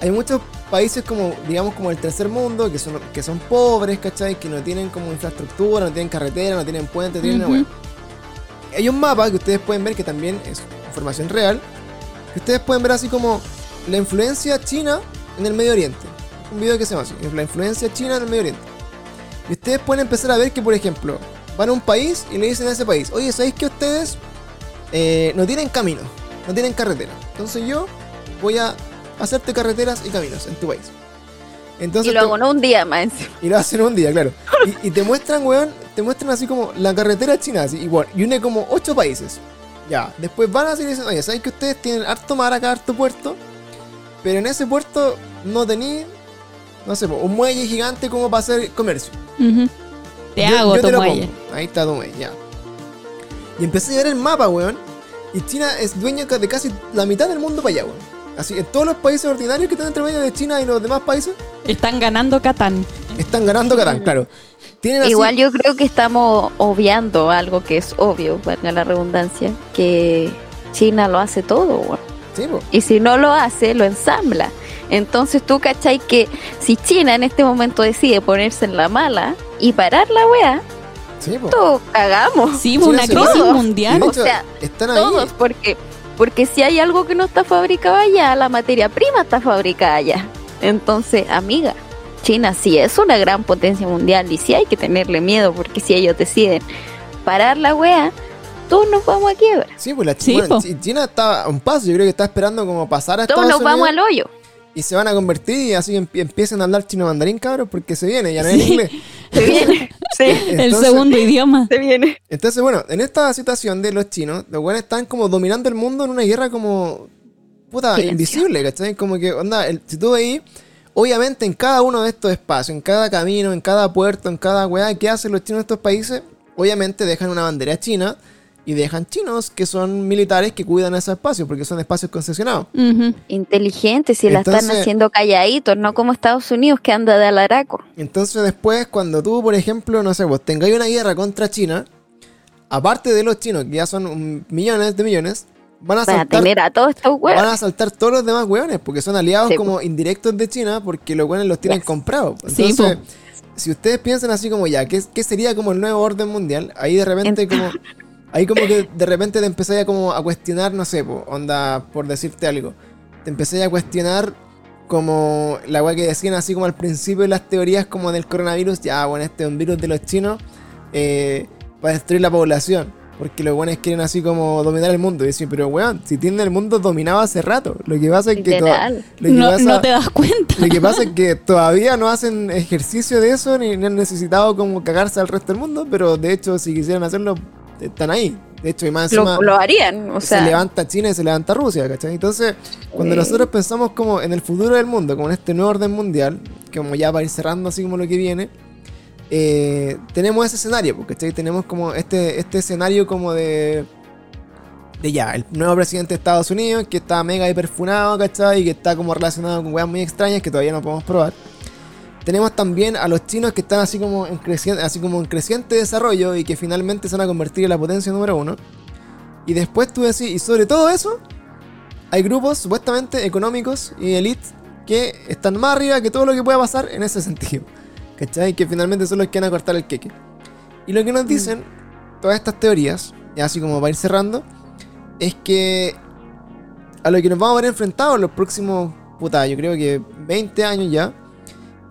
hay muchos países como, digamos, como el tercer mundo, que son, que son pobres, ¿cachai? Que no tienen como infraestructura, no tienen carretera, no tienen puente, tienen una Ujú. wea. Hay un mapa que ustedes pueden ver que también es información real, que ustedes pueden ver así como la influencia china en el Medio Oriente. Un video que se llama así, la influencia china en el Medio Oriente. Y ustedes pueden empezar a ver que, por ejemplo, van a un país y le dicen a ese país, oye, ¿sabéis que ustedes eh, no tienen camino, no tienen carretera? Entonces yo voy a hacerte carreteras y caminos en tu país. Entonces y lo hago en un día más y lo hacen un día, claro. Y, y te muestran, weón, te muestran así como la carretera china, así, y, bueno, y une como ocho países. Ya, después van así y dicen, oye, ¿saben que ustedes tienen harto mar acá, harto puerto? Pero en ese puerto no tenéis, no sé, un muelle gigante como para hacer comercio. Ujú. Te Yo- hago yo tu te lo muelle. pongo. Ahí está tu muelle, ya. Y empecé a ver el mapa, weón. Y China es dueño de casi la mitad del mundo para allá, weón. Así, en todos los países ordinarios que están entre medio de China y los demás países, Están ganando Catán. están ganando Catán, claro. Tienen así- Igual yo creo que estamos obviando algo que es obvio, valga la redundancia, que China lo hace todo, weón. Sí. Y si no lo hace, lo ensambla. Entonces tú cachai que si China en este momento decide ponerse en la mala y parar la wea, Sí, todos cagamos. Sí, una crisis mundial. o sea, están ahí. Todos, porque, porque si hay algo que no está fabricado allá, la materia prima está fabricada allá. Entonces, amiga, China sí es una gran potencia mundial y sí hay que tenerle miedo porque si ellos deciden parar la wea, todos nos vamos a quiebra. Sí, pues la Sí, bueno, China está a un paso. Yo creo que está esperando como pasar a Todos Estados nos vamos al hoyo. Y se van a convertir y así empie- empiecen a hablar chino mandarín, cabros, porque se viene, ya no es Sí. inglés. Se viene, sí, el segundo idioma. se viene. Entonces, bueno, en esta situación de los chinos, los buenos están como dominando el mundo en una guerra como puta Silencio. invisible, ¿cachai? Como que, onda, el, si tú veis, obviamente en cada uno de estos espacios, en cada camino, en cada puerto, en cada weá que hacen los chinos en estos países, obviamente dejan una bandera china y dejan chinos que son militares que cuidan esos espacios, porque son espacios concesionados. Ujú. Inteligente, si la están haciendo calladitos, no como Estados Unidos que anda de alaraco. Entonces después, cuando tú, por ejemplo, no sé, vos tengáis una guerra contra China, aparte de los chinos, que ya son millones de millones, van a Van a saltar, tener a todos estos van huevos. a saltar todos los demás hueones, porque son aliados Sí, como indirectos de China, porque los hueones los tienen Yes. comprados. Sí, Entonces, po. si ustedes piensan así como ya, ¿qué, qué sería como el nuevo orden mundial? Ahí de repente como... *laughs* Ahí como que de repente te empezáis a como a cuestionar, no sé, po, onda, por decirte algo. Te empezáis a cuestionar como la weá que decían así como al principio de las teorías como del coronavirus, ya bueno, este es un virus de los chinos eh, para destruir la población. Porque los buenos quieren así como dominar el mundo. Y dicen, pero weón, si tienen el mundo dominado hace rato. Lo que pasa es que, toda- lo que No, pasa- no te das cuenta. lo que pasa es que todavía no hacen ejercicio de eso ni, ni han necesitado como cagarse al resto del mundo, pero de hecho si quisieran hacerlo, están ahí. De hecho, y más encima Lo, lo harían, o se sea, levanta China y se levanta Rusia, ¿cachai? Entonces, cuando Eh. nosotros pensamos como en el futuro del mundo, como en este nuevo orden mundial, que como ya para ir cerrando así como lo que viene, eh, tenemos ese escenario, pues, ¿cachai? Tenemos como este, este escenario como de... De ya, el nuevo presidente de Estados Unidos, que está mega hiperfunado, ¿cachai? Y que está como relacionado con weas muy extrañas que todavía no podemos probar. Tenemos también a los chinos que están así como en creciente, así como en creciente desarrollo y que finalmente se van a convertir en la potencia número uno. Y después tú decís, y sobre todo eso, hay grupos supuestamente económicos y elite que están más arriba que todo lo que pueda pasar en ese sentido. *laughs* ¿Cachai? Que finalmente son los que van a cortar el queque. Y lo que nos dicen todas estas teorías, y así como va a ir cerrando, es que a lo que nos vamos a ver enfrentados en los próximos, puta, yo creo que 20 años ya,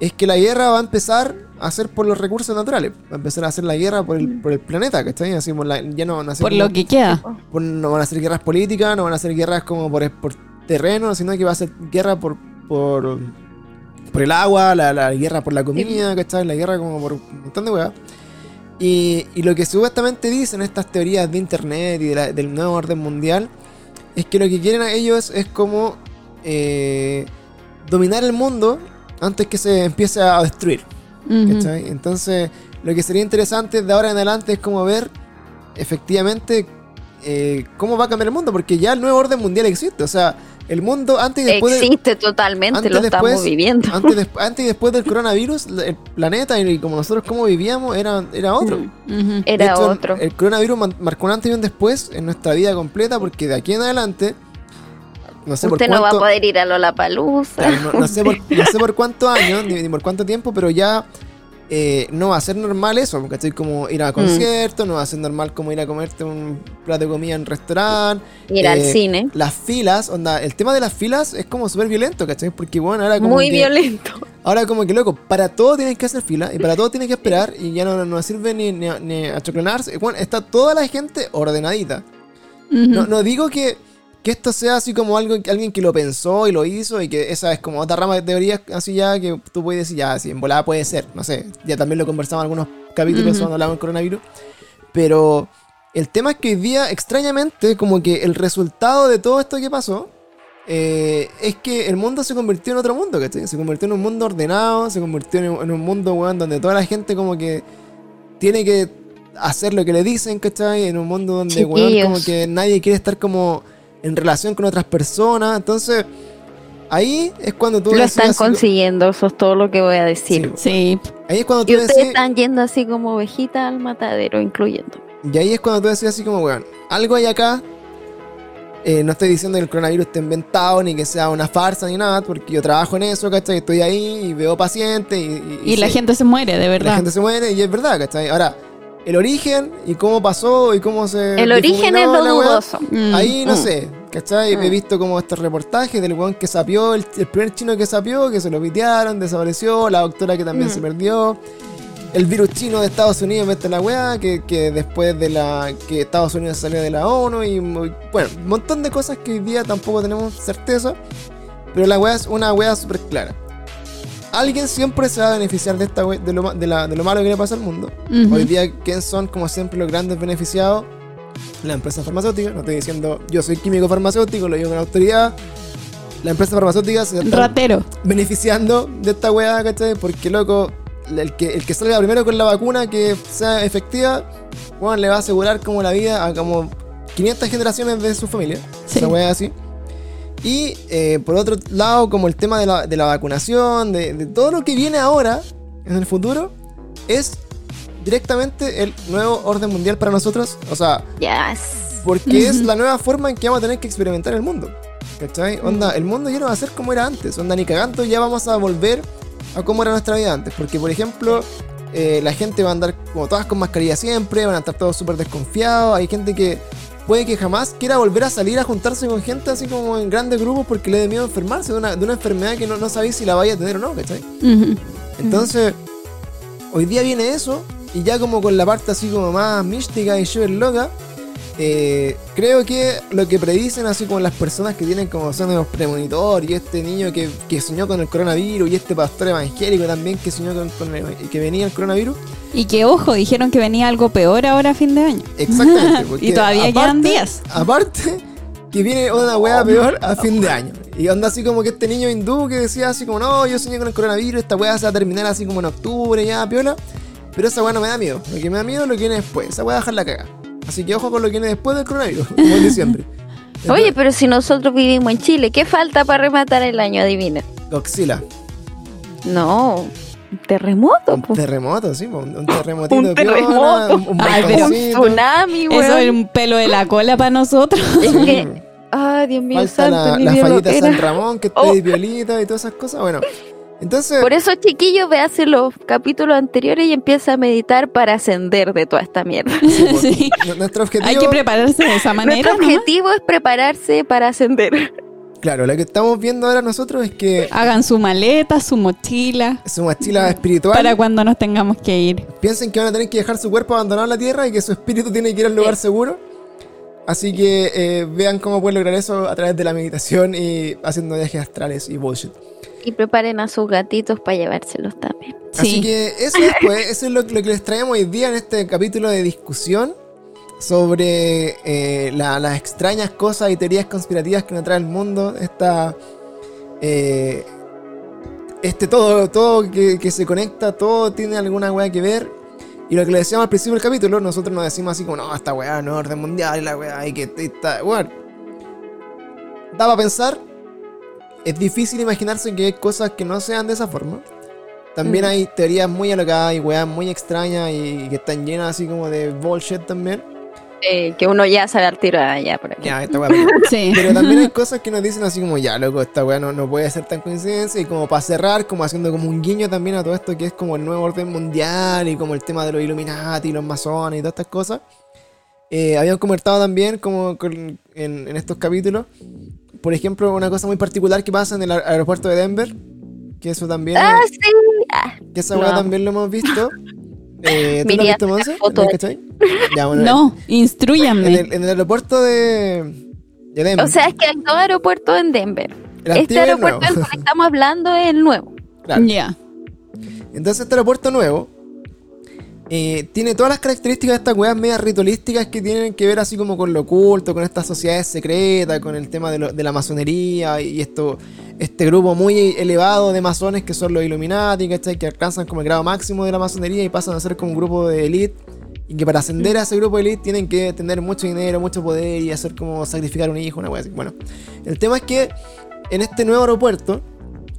es que la guerra va a empezar a ser por los recursos naturales. Va a empezar a hacer la guerra por el, por el planeta, ¿cachai? Así por la- ya no van a ser Por como- lo que queda. por- no van a ser guerras políticas, no van a ser guerras como por, por terreno, sino que va a ser guerra por, por, por el agua, la, la guerra por la comida, ¿cachai? La guerra como por un montón de weas. Y, y lo que supuestamente dicen estas teorías de internet y de la- del nuevo orden mundial es que lo que quieren a ellos es como eh, dominar el mundo antes que se empiece a destruir. Entonces, lo que sería interesante de ahora en adelante es como ver efectivamente eh, cómo va a cambiar el mundo, porque ya el nuevo orden mundial existe. O sea, el mundo antes y después, de- Existe totalmente, antes, lo después- estamos viviendo. *laughs* antes, y después del coronavirus, el planeta y como nosotros cómo vivíamos era, era otro. Era hecho, otro. El coronavirus man- marcó un antes y un después en nuestra vida completa, porque de aquí en adelante, no sé Usted por no va a poder ir a Lollapalooza. Claro, no, no sé por, no sé por cuántos *laughs* años, ni, ni por cuánto tiempo, pero ya eh, no va a ser normal eso, porque estoy como ir Mm. a conciertos, no va a ser normal como ir a comerte un plato de comida en restaurante. Ir al eh, cine. Las filas, onda, el tema de las filas es como súper violento, ¿cachai? Porque bueno, ahora como Muy que, violento. Ahora como que loco, para todo tienes que hacer fila y para todo tienes que esperar y ya no, no sirve ni, ni, ni a choclonarse. Bueno, está toda la gente ordenadita. No, no digo que, que esto sea así como algo, alguien que lo pensó y lo hizo y que esa es como otra rama de teorías así ya que tú puedes decir, ya, sí, en volada puede ser, no sé. Ya también lo conversamos en algunos capítulos Ujú. cuando hablamos del coronavirus. Pero el tema es que hoy día, extrañamente, como que el resultado de todo esto que pasó eh, es que el mundo se convirtió en otro mundo, ¿cachai? Se convirtió en un mundo ordenado, se convirtió en, un- en un mundo, weón, donde toda la gente como que tiene que hacer lo que le dicen, ¿cachai? En un mundo donde, weón, como que nadie quiere estar como en relación con otras personas. Entonces, ahí es cuando tú Lo están consiguiendo, eso es todo lo que voy a decir. Sí. Ahí es cuando tú Y ustedes decís, están yendo así como ovejita al matadero, incluyendo. y ahí es cuando tú decías así como, weón, algo hay acá. Eh, no estoy diciendo que el coronavirus esté inventado, ni que sea una farsa, ni nada, porque yo trabajo en eso, ¿cachai? Estoy ahí y veo pacientes y, Y la sé- gente se muere, de la verdad. gente se muere y es verdad, ¿cachai? Ahora, el origen y cómo pasó y cómo se. El origen es lo dudoso. Mm. Ahí no Mm. sé, ¿cachai? Mm. He visto como este reportaje del weón que sapió, el, el primer chino que sapió, que se lo pitearon, desapareció, la doctora que también Mm. se perdió. El virus chino de Estados Unidos mete la weá, que, que después de la. que Estados Unidos salió de la ONU y. bueno, un montón de cosas que hoy día tampoco tenemos certeza. Pero la weá es una weá súper clara. Alguien siempre se va a beneficiar de, esta de, lo, de, la- de lo malo que le pasa al mundo. Hoy día, ¿quién son como siempre los grandes beneficiados? La empresa farmacéutica. No estoy diciendo yo soy químico farmacéutico, lo digo con autoridad. La empresa farmacéutica se está Ratero. beneficiando de esta weá, ¿cachai? Porque, loco, el que, el que salga primero con la vacuna que sea efectiva, bueno, le va a asegurar como la vida a como 500 generaciones de su familia. Sí. Esa weá así. Y eh, por otro lado, como el tema de la, de la vacunación, de, de todo lo que viene ahora, en el futuro, es directamente el nuevo orden mundial para nosotros. O sea, Yes. porque es *laughs* la nueva forma en que vamos a tener que experimentar el mundo. ¿Cachai? Onda, el mundo ya no va a ser como era antes. Onda, ni cagando ya vamos a volver a cómo era nuestra vida antes. Porque, por ejemplo, eh, la gente va a andar como todas con mascarilla siempre, van a estar todos súper desconfiados. Hay gente que puede que jamás quiera volver a salir a juntarse con gente así como en grandes grupos porque le dé miedo enfermarse de una, de una enfermedad que no, no sabéis si la vaya a tener o no, ¿cachai? Entonces, hoy día viene eso, y ya como con la parte así como más mística y súper loca, eh, creo que lo que predicen así como las personas que tienen como son los premonitor y este niño que, que soñó con el coronavirus y este pastor evangélico también que soñó con, con el- que venía el coronavirus, Y que, ojo, dijeron que venía algo peor ahora a fin de año. exactamente. *laughs* porque Y todavía quedan días. Aparte, que viene una wea peor a fin de año. Y onda así como que este niño hindú que decía así como, no, yo soñé con el coronavirus, esta wea se va a terminar así como en octubre, ya, piola. Pero esa wea no me da miedo. Lo que me da miedo es lo que viene después. Esa wea dejar la caga. Así que ojo con lo que viene después del coronavirus, *laughs* como en diciembre. *laughs* Oye, pero si nosotros vivimos en Chile, ¿qué falta para rematar el año? Adivina. Godzilla. No, un terremoto. Un po. terremoto, sí, *laughs* un, un terremotito. Un piola, terremoto. Un, un Ay, pero- Un tsunami, Eso es un pelo de la cola para nosotros. Es que, ay, Dios mío, Falta santo, la, la fallita San. Ramón que esté Oh. violita y todas esas cosas. Bueno, Entonces, Por eso, chiquillos, véase los capítulos anteriores y empieza a meditar para ascender de toda esta mierda. Sí. *laughs* nuestro objetivo, Hay que prepararse de esa manera. Nuestro ¿no? objetivo es prepararse para ascender. claro, lo que estamos viendo ahora nosotros es que Hagan su maleta, su mochila, una mochila espiritual. para cuando nos tengamos que ir. Piensen que van a tener que dejar su cuerpo abandonado en la tierra y que su espíritu tiene que ir al lugar seguro. Así que eh, vean cómo pueden lograr eso a través de la meditación y haciendo viajes astrales y bullshit. Y preparen a sus gatitos para llevárselos también. Así Sí. que eso es, pues, eso es lo, lo que les traemos hoy día en este capítulo de discusión sobre eh, la- las extrañas cosas y teorías conspirativas que nos trae el mundo. Esta, eh, este todo, todo que, que se conecta, todo tiene alguna weá que ver. Y lo que le decíamos al principio del capítulo, nosotros nos decimos así como, no, esta weá no es orden mundial, y la weá, y que está, bueno. Daba a pensar, es difícil imaginarse que hay cosas que no sean de esa forma. También Mm. hay teorías muy alocadas y weas muy extrañas y que están llenas así como de bullshit también. Eh, que uno ya sabe al tiro allá por aquí. Ya, esta wea. pero- *laughs* Sí. Pero también hay cosas que nos dicen así como, ya, loco, esta wea no, no puede ser tan coincidencia. Y como para cerrar, como haciendo como un guiño también a todo esto que es como el nuevo orden mundial y como el tema de los Illuminati y los masones y todas estas cosas. Eh, habían comentado también como con- en, en estos capítulos, por ejemplo, una cosa muy particular que pasa en el aer- aeropuerto de Denver. Que eso también... Ah, sí. Ah, Que esa amo. también lo hemos visto. *laughs* Eh, ¿Tú lo has visto, Monse? Ya, bueno, No, En instruyanme. el, en el aeropuerto de, de Denver. O sea, es que hay dos aeropuertos en Denver. el Este aeropuerto del que estamos hablando es el nuevo. *laughs* Claro. Ya. Entonces este aeropuerto nuevo eh, tiene todas las características de estas weas medias ritualísticas que tienen que ver así como con lo oculto, con estas sociedades secretas, con el tema de, la masonería y esto, este grupo muy elevado de masones que son los Illuminati, ¿cachai? Que alcanzan como el grado máximo de la masonería y pasan a ser como un grupo de elite. Y que para ascender a ese grupo de elite tienen que tener mucho dinero, mucho poder y hacer como sacrificar un hijo, una wea así. Bueno, el tema es que en este nuevo aeropuerto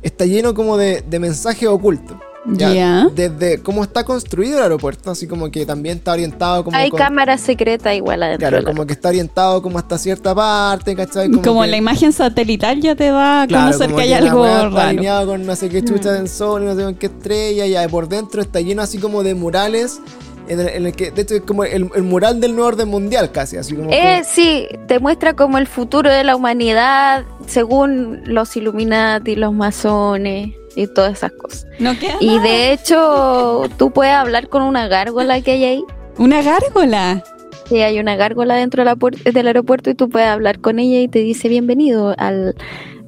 está lleno como de mensajes ocultos. Ya. Desde cómo está construido el aeropuerto, así como que también está orientado como Hay con- cámaras secretas igual adentro. Claro, como que está orientado como hasta cierta parte, ¿cachai? Como, que- la imagen satelital ya te da a claro, conocer como que hay algo raro. alineado con no sé qué chucha del sol y no sé con qué estrella, y por dentro está lleno así como de murales, en el, en el que, de hecho, es como el, el mural del nuevo orden mundial casi, así como que- Eh, sí, te muestra como el futuro de la humanidad según los Illuminati, los masones y todas esas cosas. No queda Y nada. de hecho, tú puedes hablar con una gárgola que hay ahí. Una gárgola. Sí, hay una gárgola dentro de la puer- del aeropuerto y tú puedes hablar con ella y te dice bienvenido al,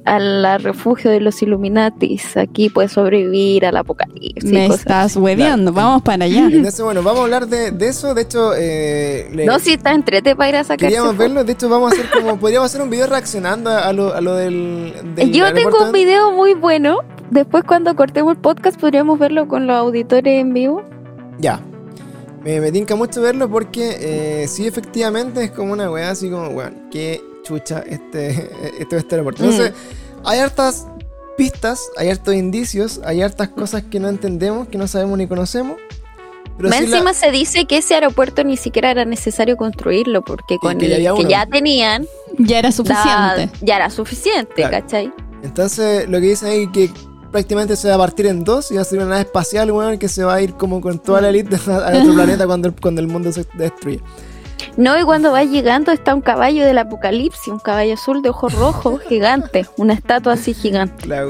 al refugio de los Illuminatis. Aquí puedes sobrevivir al apocalipsis. Me estás hueveando. Claro. Vamos para allá. *laughs* Entonces, bueno, vamos a hablar de, de eso. De hecho, eh, le- No, si está entrete para ir a sacar. queríamos verlo. De hecho, vamos a hacer como. *laughs* Podríamos hacer un video reaccionando a lo, a lo del. del Yo tengo un de- video muy bueno. Después, cuando cortemos el podcast, podríamos verlo con los auditores en vivo. Ya. Me, me tinca mucho verlo porque eh, sí, efectivamente es como una weá así como, weón, qué chucha este, *laughs* este aeropuerto. Entonces, hay hartas pistas, hay hartos indicios, hay hartas cosas que no entendemos, que no sabemos ni conocemos. Pero la- encima se dice que ese aeropuerto ni siquiera era necesario construirlo porque con que el ya que ya tenían Ya era da- suficiente. ya era suficiente, Claro. ¿cachai? Entonces, lo que dicen ahí que prácticamente se va a partir en dos y va a ser una nave espacial, weón, que se va a ir como con toda la elite a *laughs* otro planeta cuando el, cuando el mundo se destruye. No, y cuando vas llegando está un caballo del apocalipsis, un caballo azul de ojos rojos *laughs* gigante, una estatua así gigante. La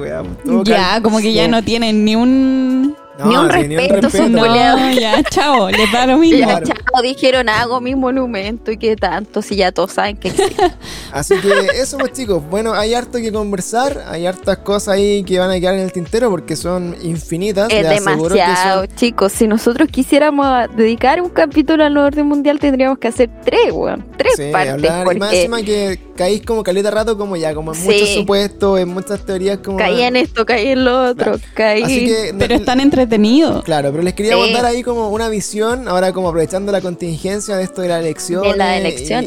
Ya, como que ya no tienen ni un. No, Ni un sí, respeto, son No, *laughs* ya, chao, les da lo mismo. Ya, Claro. chao, dijeron hago mi monumento y qué tanto, si ya todos saben que existe. *laughs* Así que eso pues chicos, bueno, hay harto que conversar, hay hartas cosas ahí que van a quedar en el tintero porque son infinitas. es demasiado, son- chicos. Si nosotros quisiéramos dedicar un capítulo al nuevo orden mundial, tendríamos que hacer tres, weón. Tres Sí, partes. hablar, y más Porque encima que caís como caleta rato, como ya, como en Sí. muchos supuestos, en muchas teorías, como. caí en esto, caí en lo otro, caí. Así que. no- Pero están entretenidos. Claro, pero les queríamos Sí. dar ahí como una visión, ahora como aprovechando la contingencia de esto de De las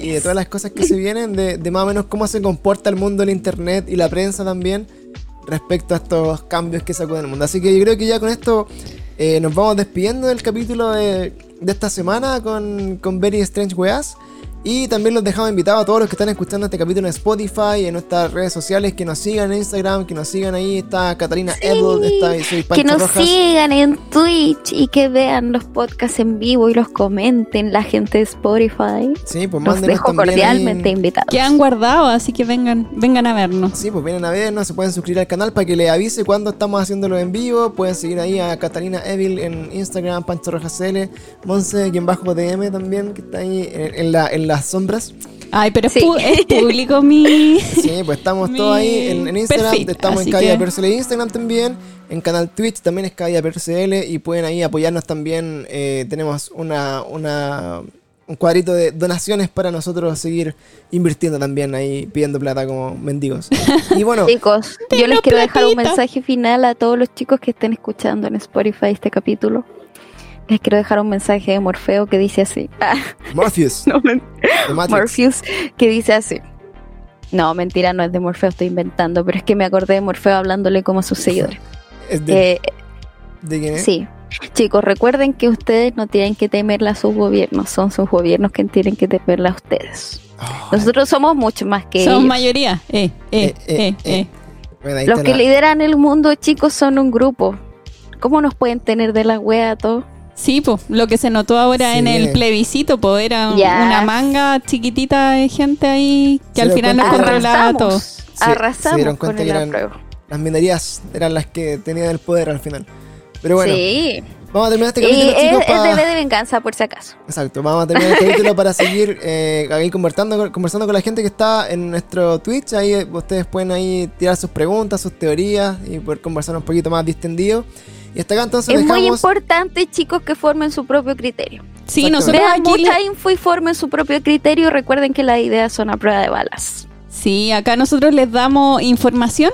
y- de todas las cosas que se vienen, de, de más o menos cómo se comporta el mundo del internet y la prensa también respecto a estos cambios que sacuden el mundo. Así que yo creo que ya con esto eh, nos vamos despidiendo del capítulo de, de esta semana con, con Very Strange Weas. Y también los dejamos invitados a todos los que están escuchando este capítulo en Spotify, en nuestras redes sociales, que nos sigan en Instagram, que nos sigan ahí. Está Catalina Sí, Edel, está soy Que nos Rojas. sigan en Twitch y que vean los podcasts en vivo y los comenten la gente de Spotify. Sí, pues Los dejo cordialmente ahí- invitados. Que han guardado, así que vengan, vengan a vernos. Sí, pues vienen a vernos, se pueden suscribir al canal para que les avise cuando estamos haciéndolo en vivo. Pueden seguir ahí a Catalina Evil en Instagram, Pancho Rojas CL, Monse, quien bajo DM también, que está ahí en, en la, en las sombras. Ay, pero es, Sí. es público *laughs* mi... Sí, pues estamos Mi todos ahí en, en Instagram, perfil, estamos así en Caballa que- PRCL Instagram también, en canal Twitch también es Caballa PRCL y pueden ahí apoyarnos también. eh, tenemos una, una, un cuadrito de donaciones para nosotros seguir invirtiendo también ahí, pidiendo plata como mendigos. *laughs* Y bueno, Chicos, yo les quiero dejar un platita. mensaje final a todos los chicos que estén escuchando en Spotify este capítulo. Les quiero dejar un mensaje de Morfeo que dice así. *laughs* Morpheus, no. Morpheus, que dice así. No, mentira, no es de Morfeo, estoy inventando, pero es que me acordé de Morfeo hablándole como a sus seguidores. ¿Es de, Eh, de quién es? Sí. Chicos, recuerden que ustedes no tienen que temerle a sus gobiernos, son sus gobiernos que tienen que temerle a ustedes. Oh, Nosotros somos mucho más que Son ellos. mayoría. Eh, eh, Eh, eh, eh, bueno, Los que la- lideran el mundo, chicos, son un grupo. ¿Cómo nos pueden tener de la wea a todos? Sí, pues, lo que se notó ahora Sí. en el plebiscito, pues era una manga chiquitita de gente ahí que Se al final nos controlaba todo. Arrasamos, Se- dieron con cuenta el que eran- apruebo. Las minerías eran las que tenían el poder al final. Pero bueno, sí. vamos a terminar este Y capítulo, es, chicos. es deber de venganza, por si acaso. Exacto, vamos a terminar el capítulo para seguir eh, ahí conversando, conversando con la gente que está en nuestro Twitch. Ahí ustedes pueden ahí tirar sus preguntas, sus teorías y poder conversar un poquito más distendido. Y hasta acá entonces Es muy dejamos... importante, chicos, que formen su propio criterio. Sí, nosotros Vean aquí... mucha le- info y formen su propio criterio. Recuerden que las ideas son a prueba de balas. Sí, acá nosotros les damos información,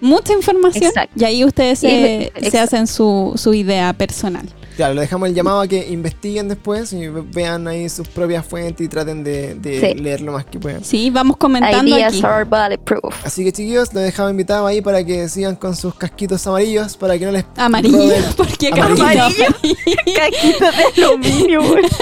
mucha información, Exacto. y ahí ustedes se, se hacen su, su idea personal. Claro, le dejamos el llamado a que investiguen después y ve- vean ahí sus propias fuentes y traten de, de Sí. leer lo más que puedan. Sí, vamos comentando Ideas aquí. are bulletproof. Así que chiquillos, los dejamos invitados ahí para que sigan con sus casquitos amarillos para que no les Amarillo, roben- *laughs* porque Amarillo. amarillo. Caquitos de aluminio, güey. *laughs*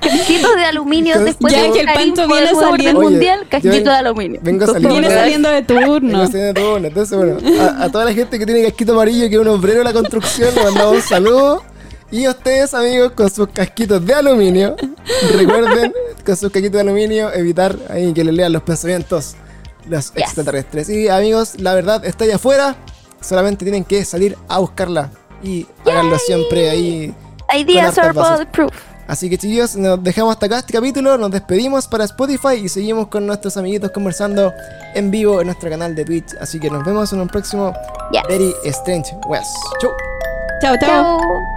Caquitos de aluminio después ya de que el info viene saliendo- mundial, casquito de aluminio. vengo saliendo Viene saliendo de *laughs* Vengo turno. haciendo turno. Entonces, bueno, a, a toda la gente que tiene casquito amarillo, que es un obrero de la construcción, un saludo. Y ustedes, amigos, con sus casquitos de aluminio, recuerden, con sus casquitos de aluminio, evitar ahí que le lean los pensamientos los Yes. extraterrestres. Y amigos, la verdad está allá afuera, solamente tienen que salir a buscarla. Y háganlo siempre ahí. Ideas are bulletproof. Así que chicos, nos dejamos hasta acá este capítulo, nos despedimos para Spotify y seguimos con nuestros amiguitos conversando en vivo en nuestro canal de Twitch. Así que nos vemos en un próximo Yes. Very Strange West. Chau. Chao, chao. Chao.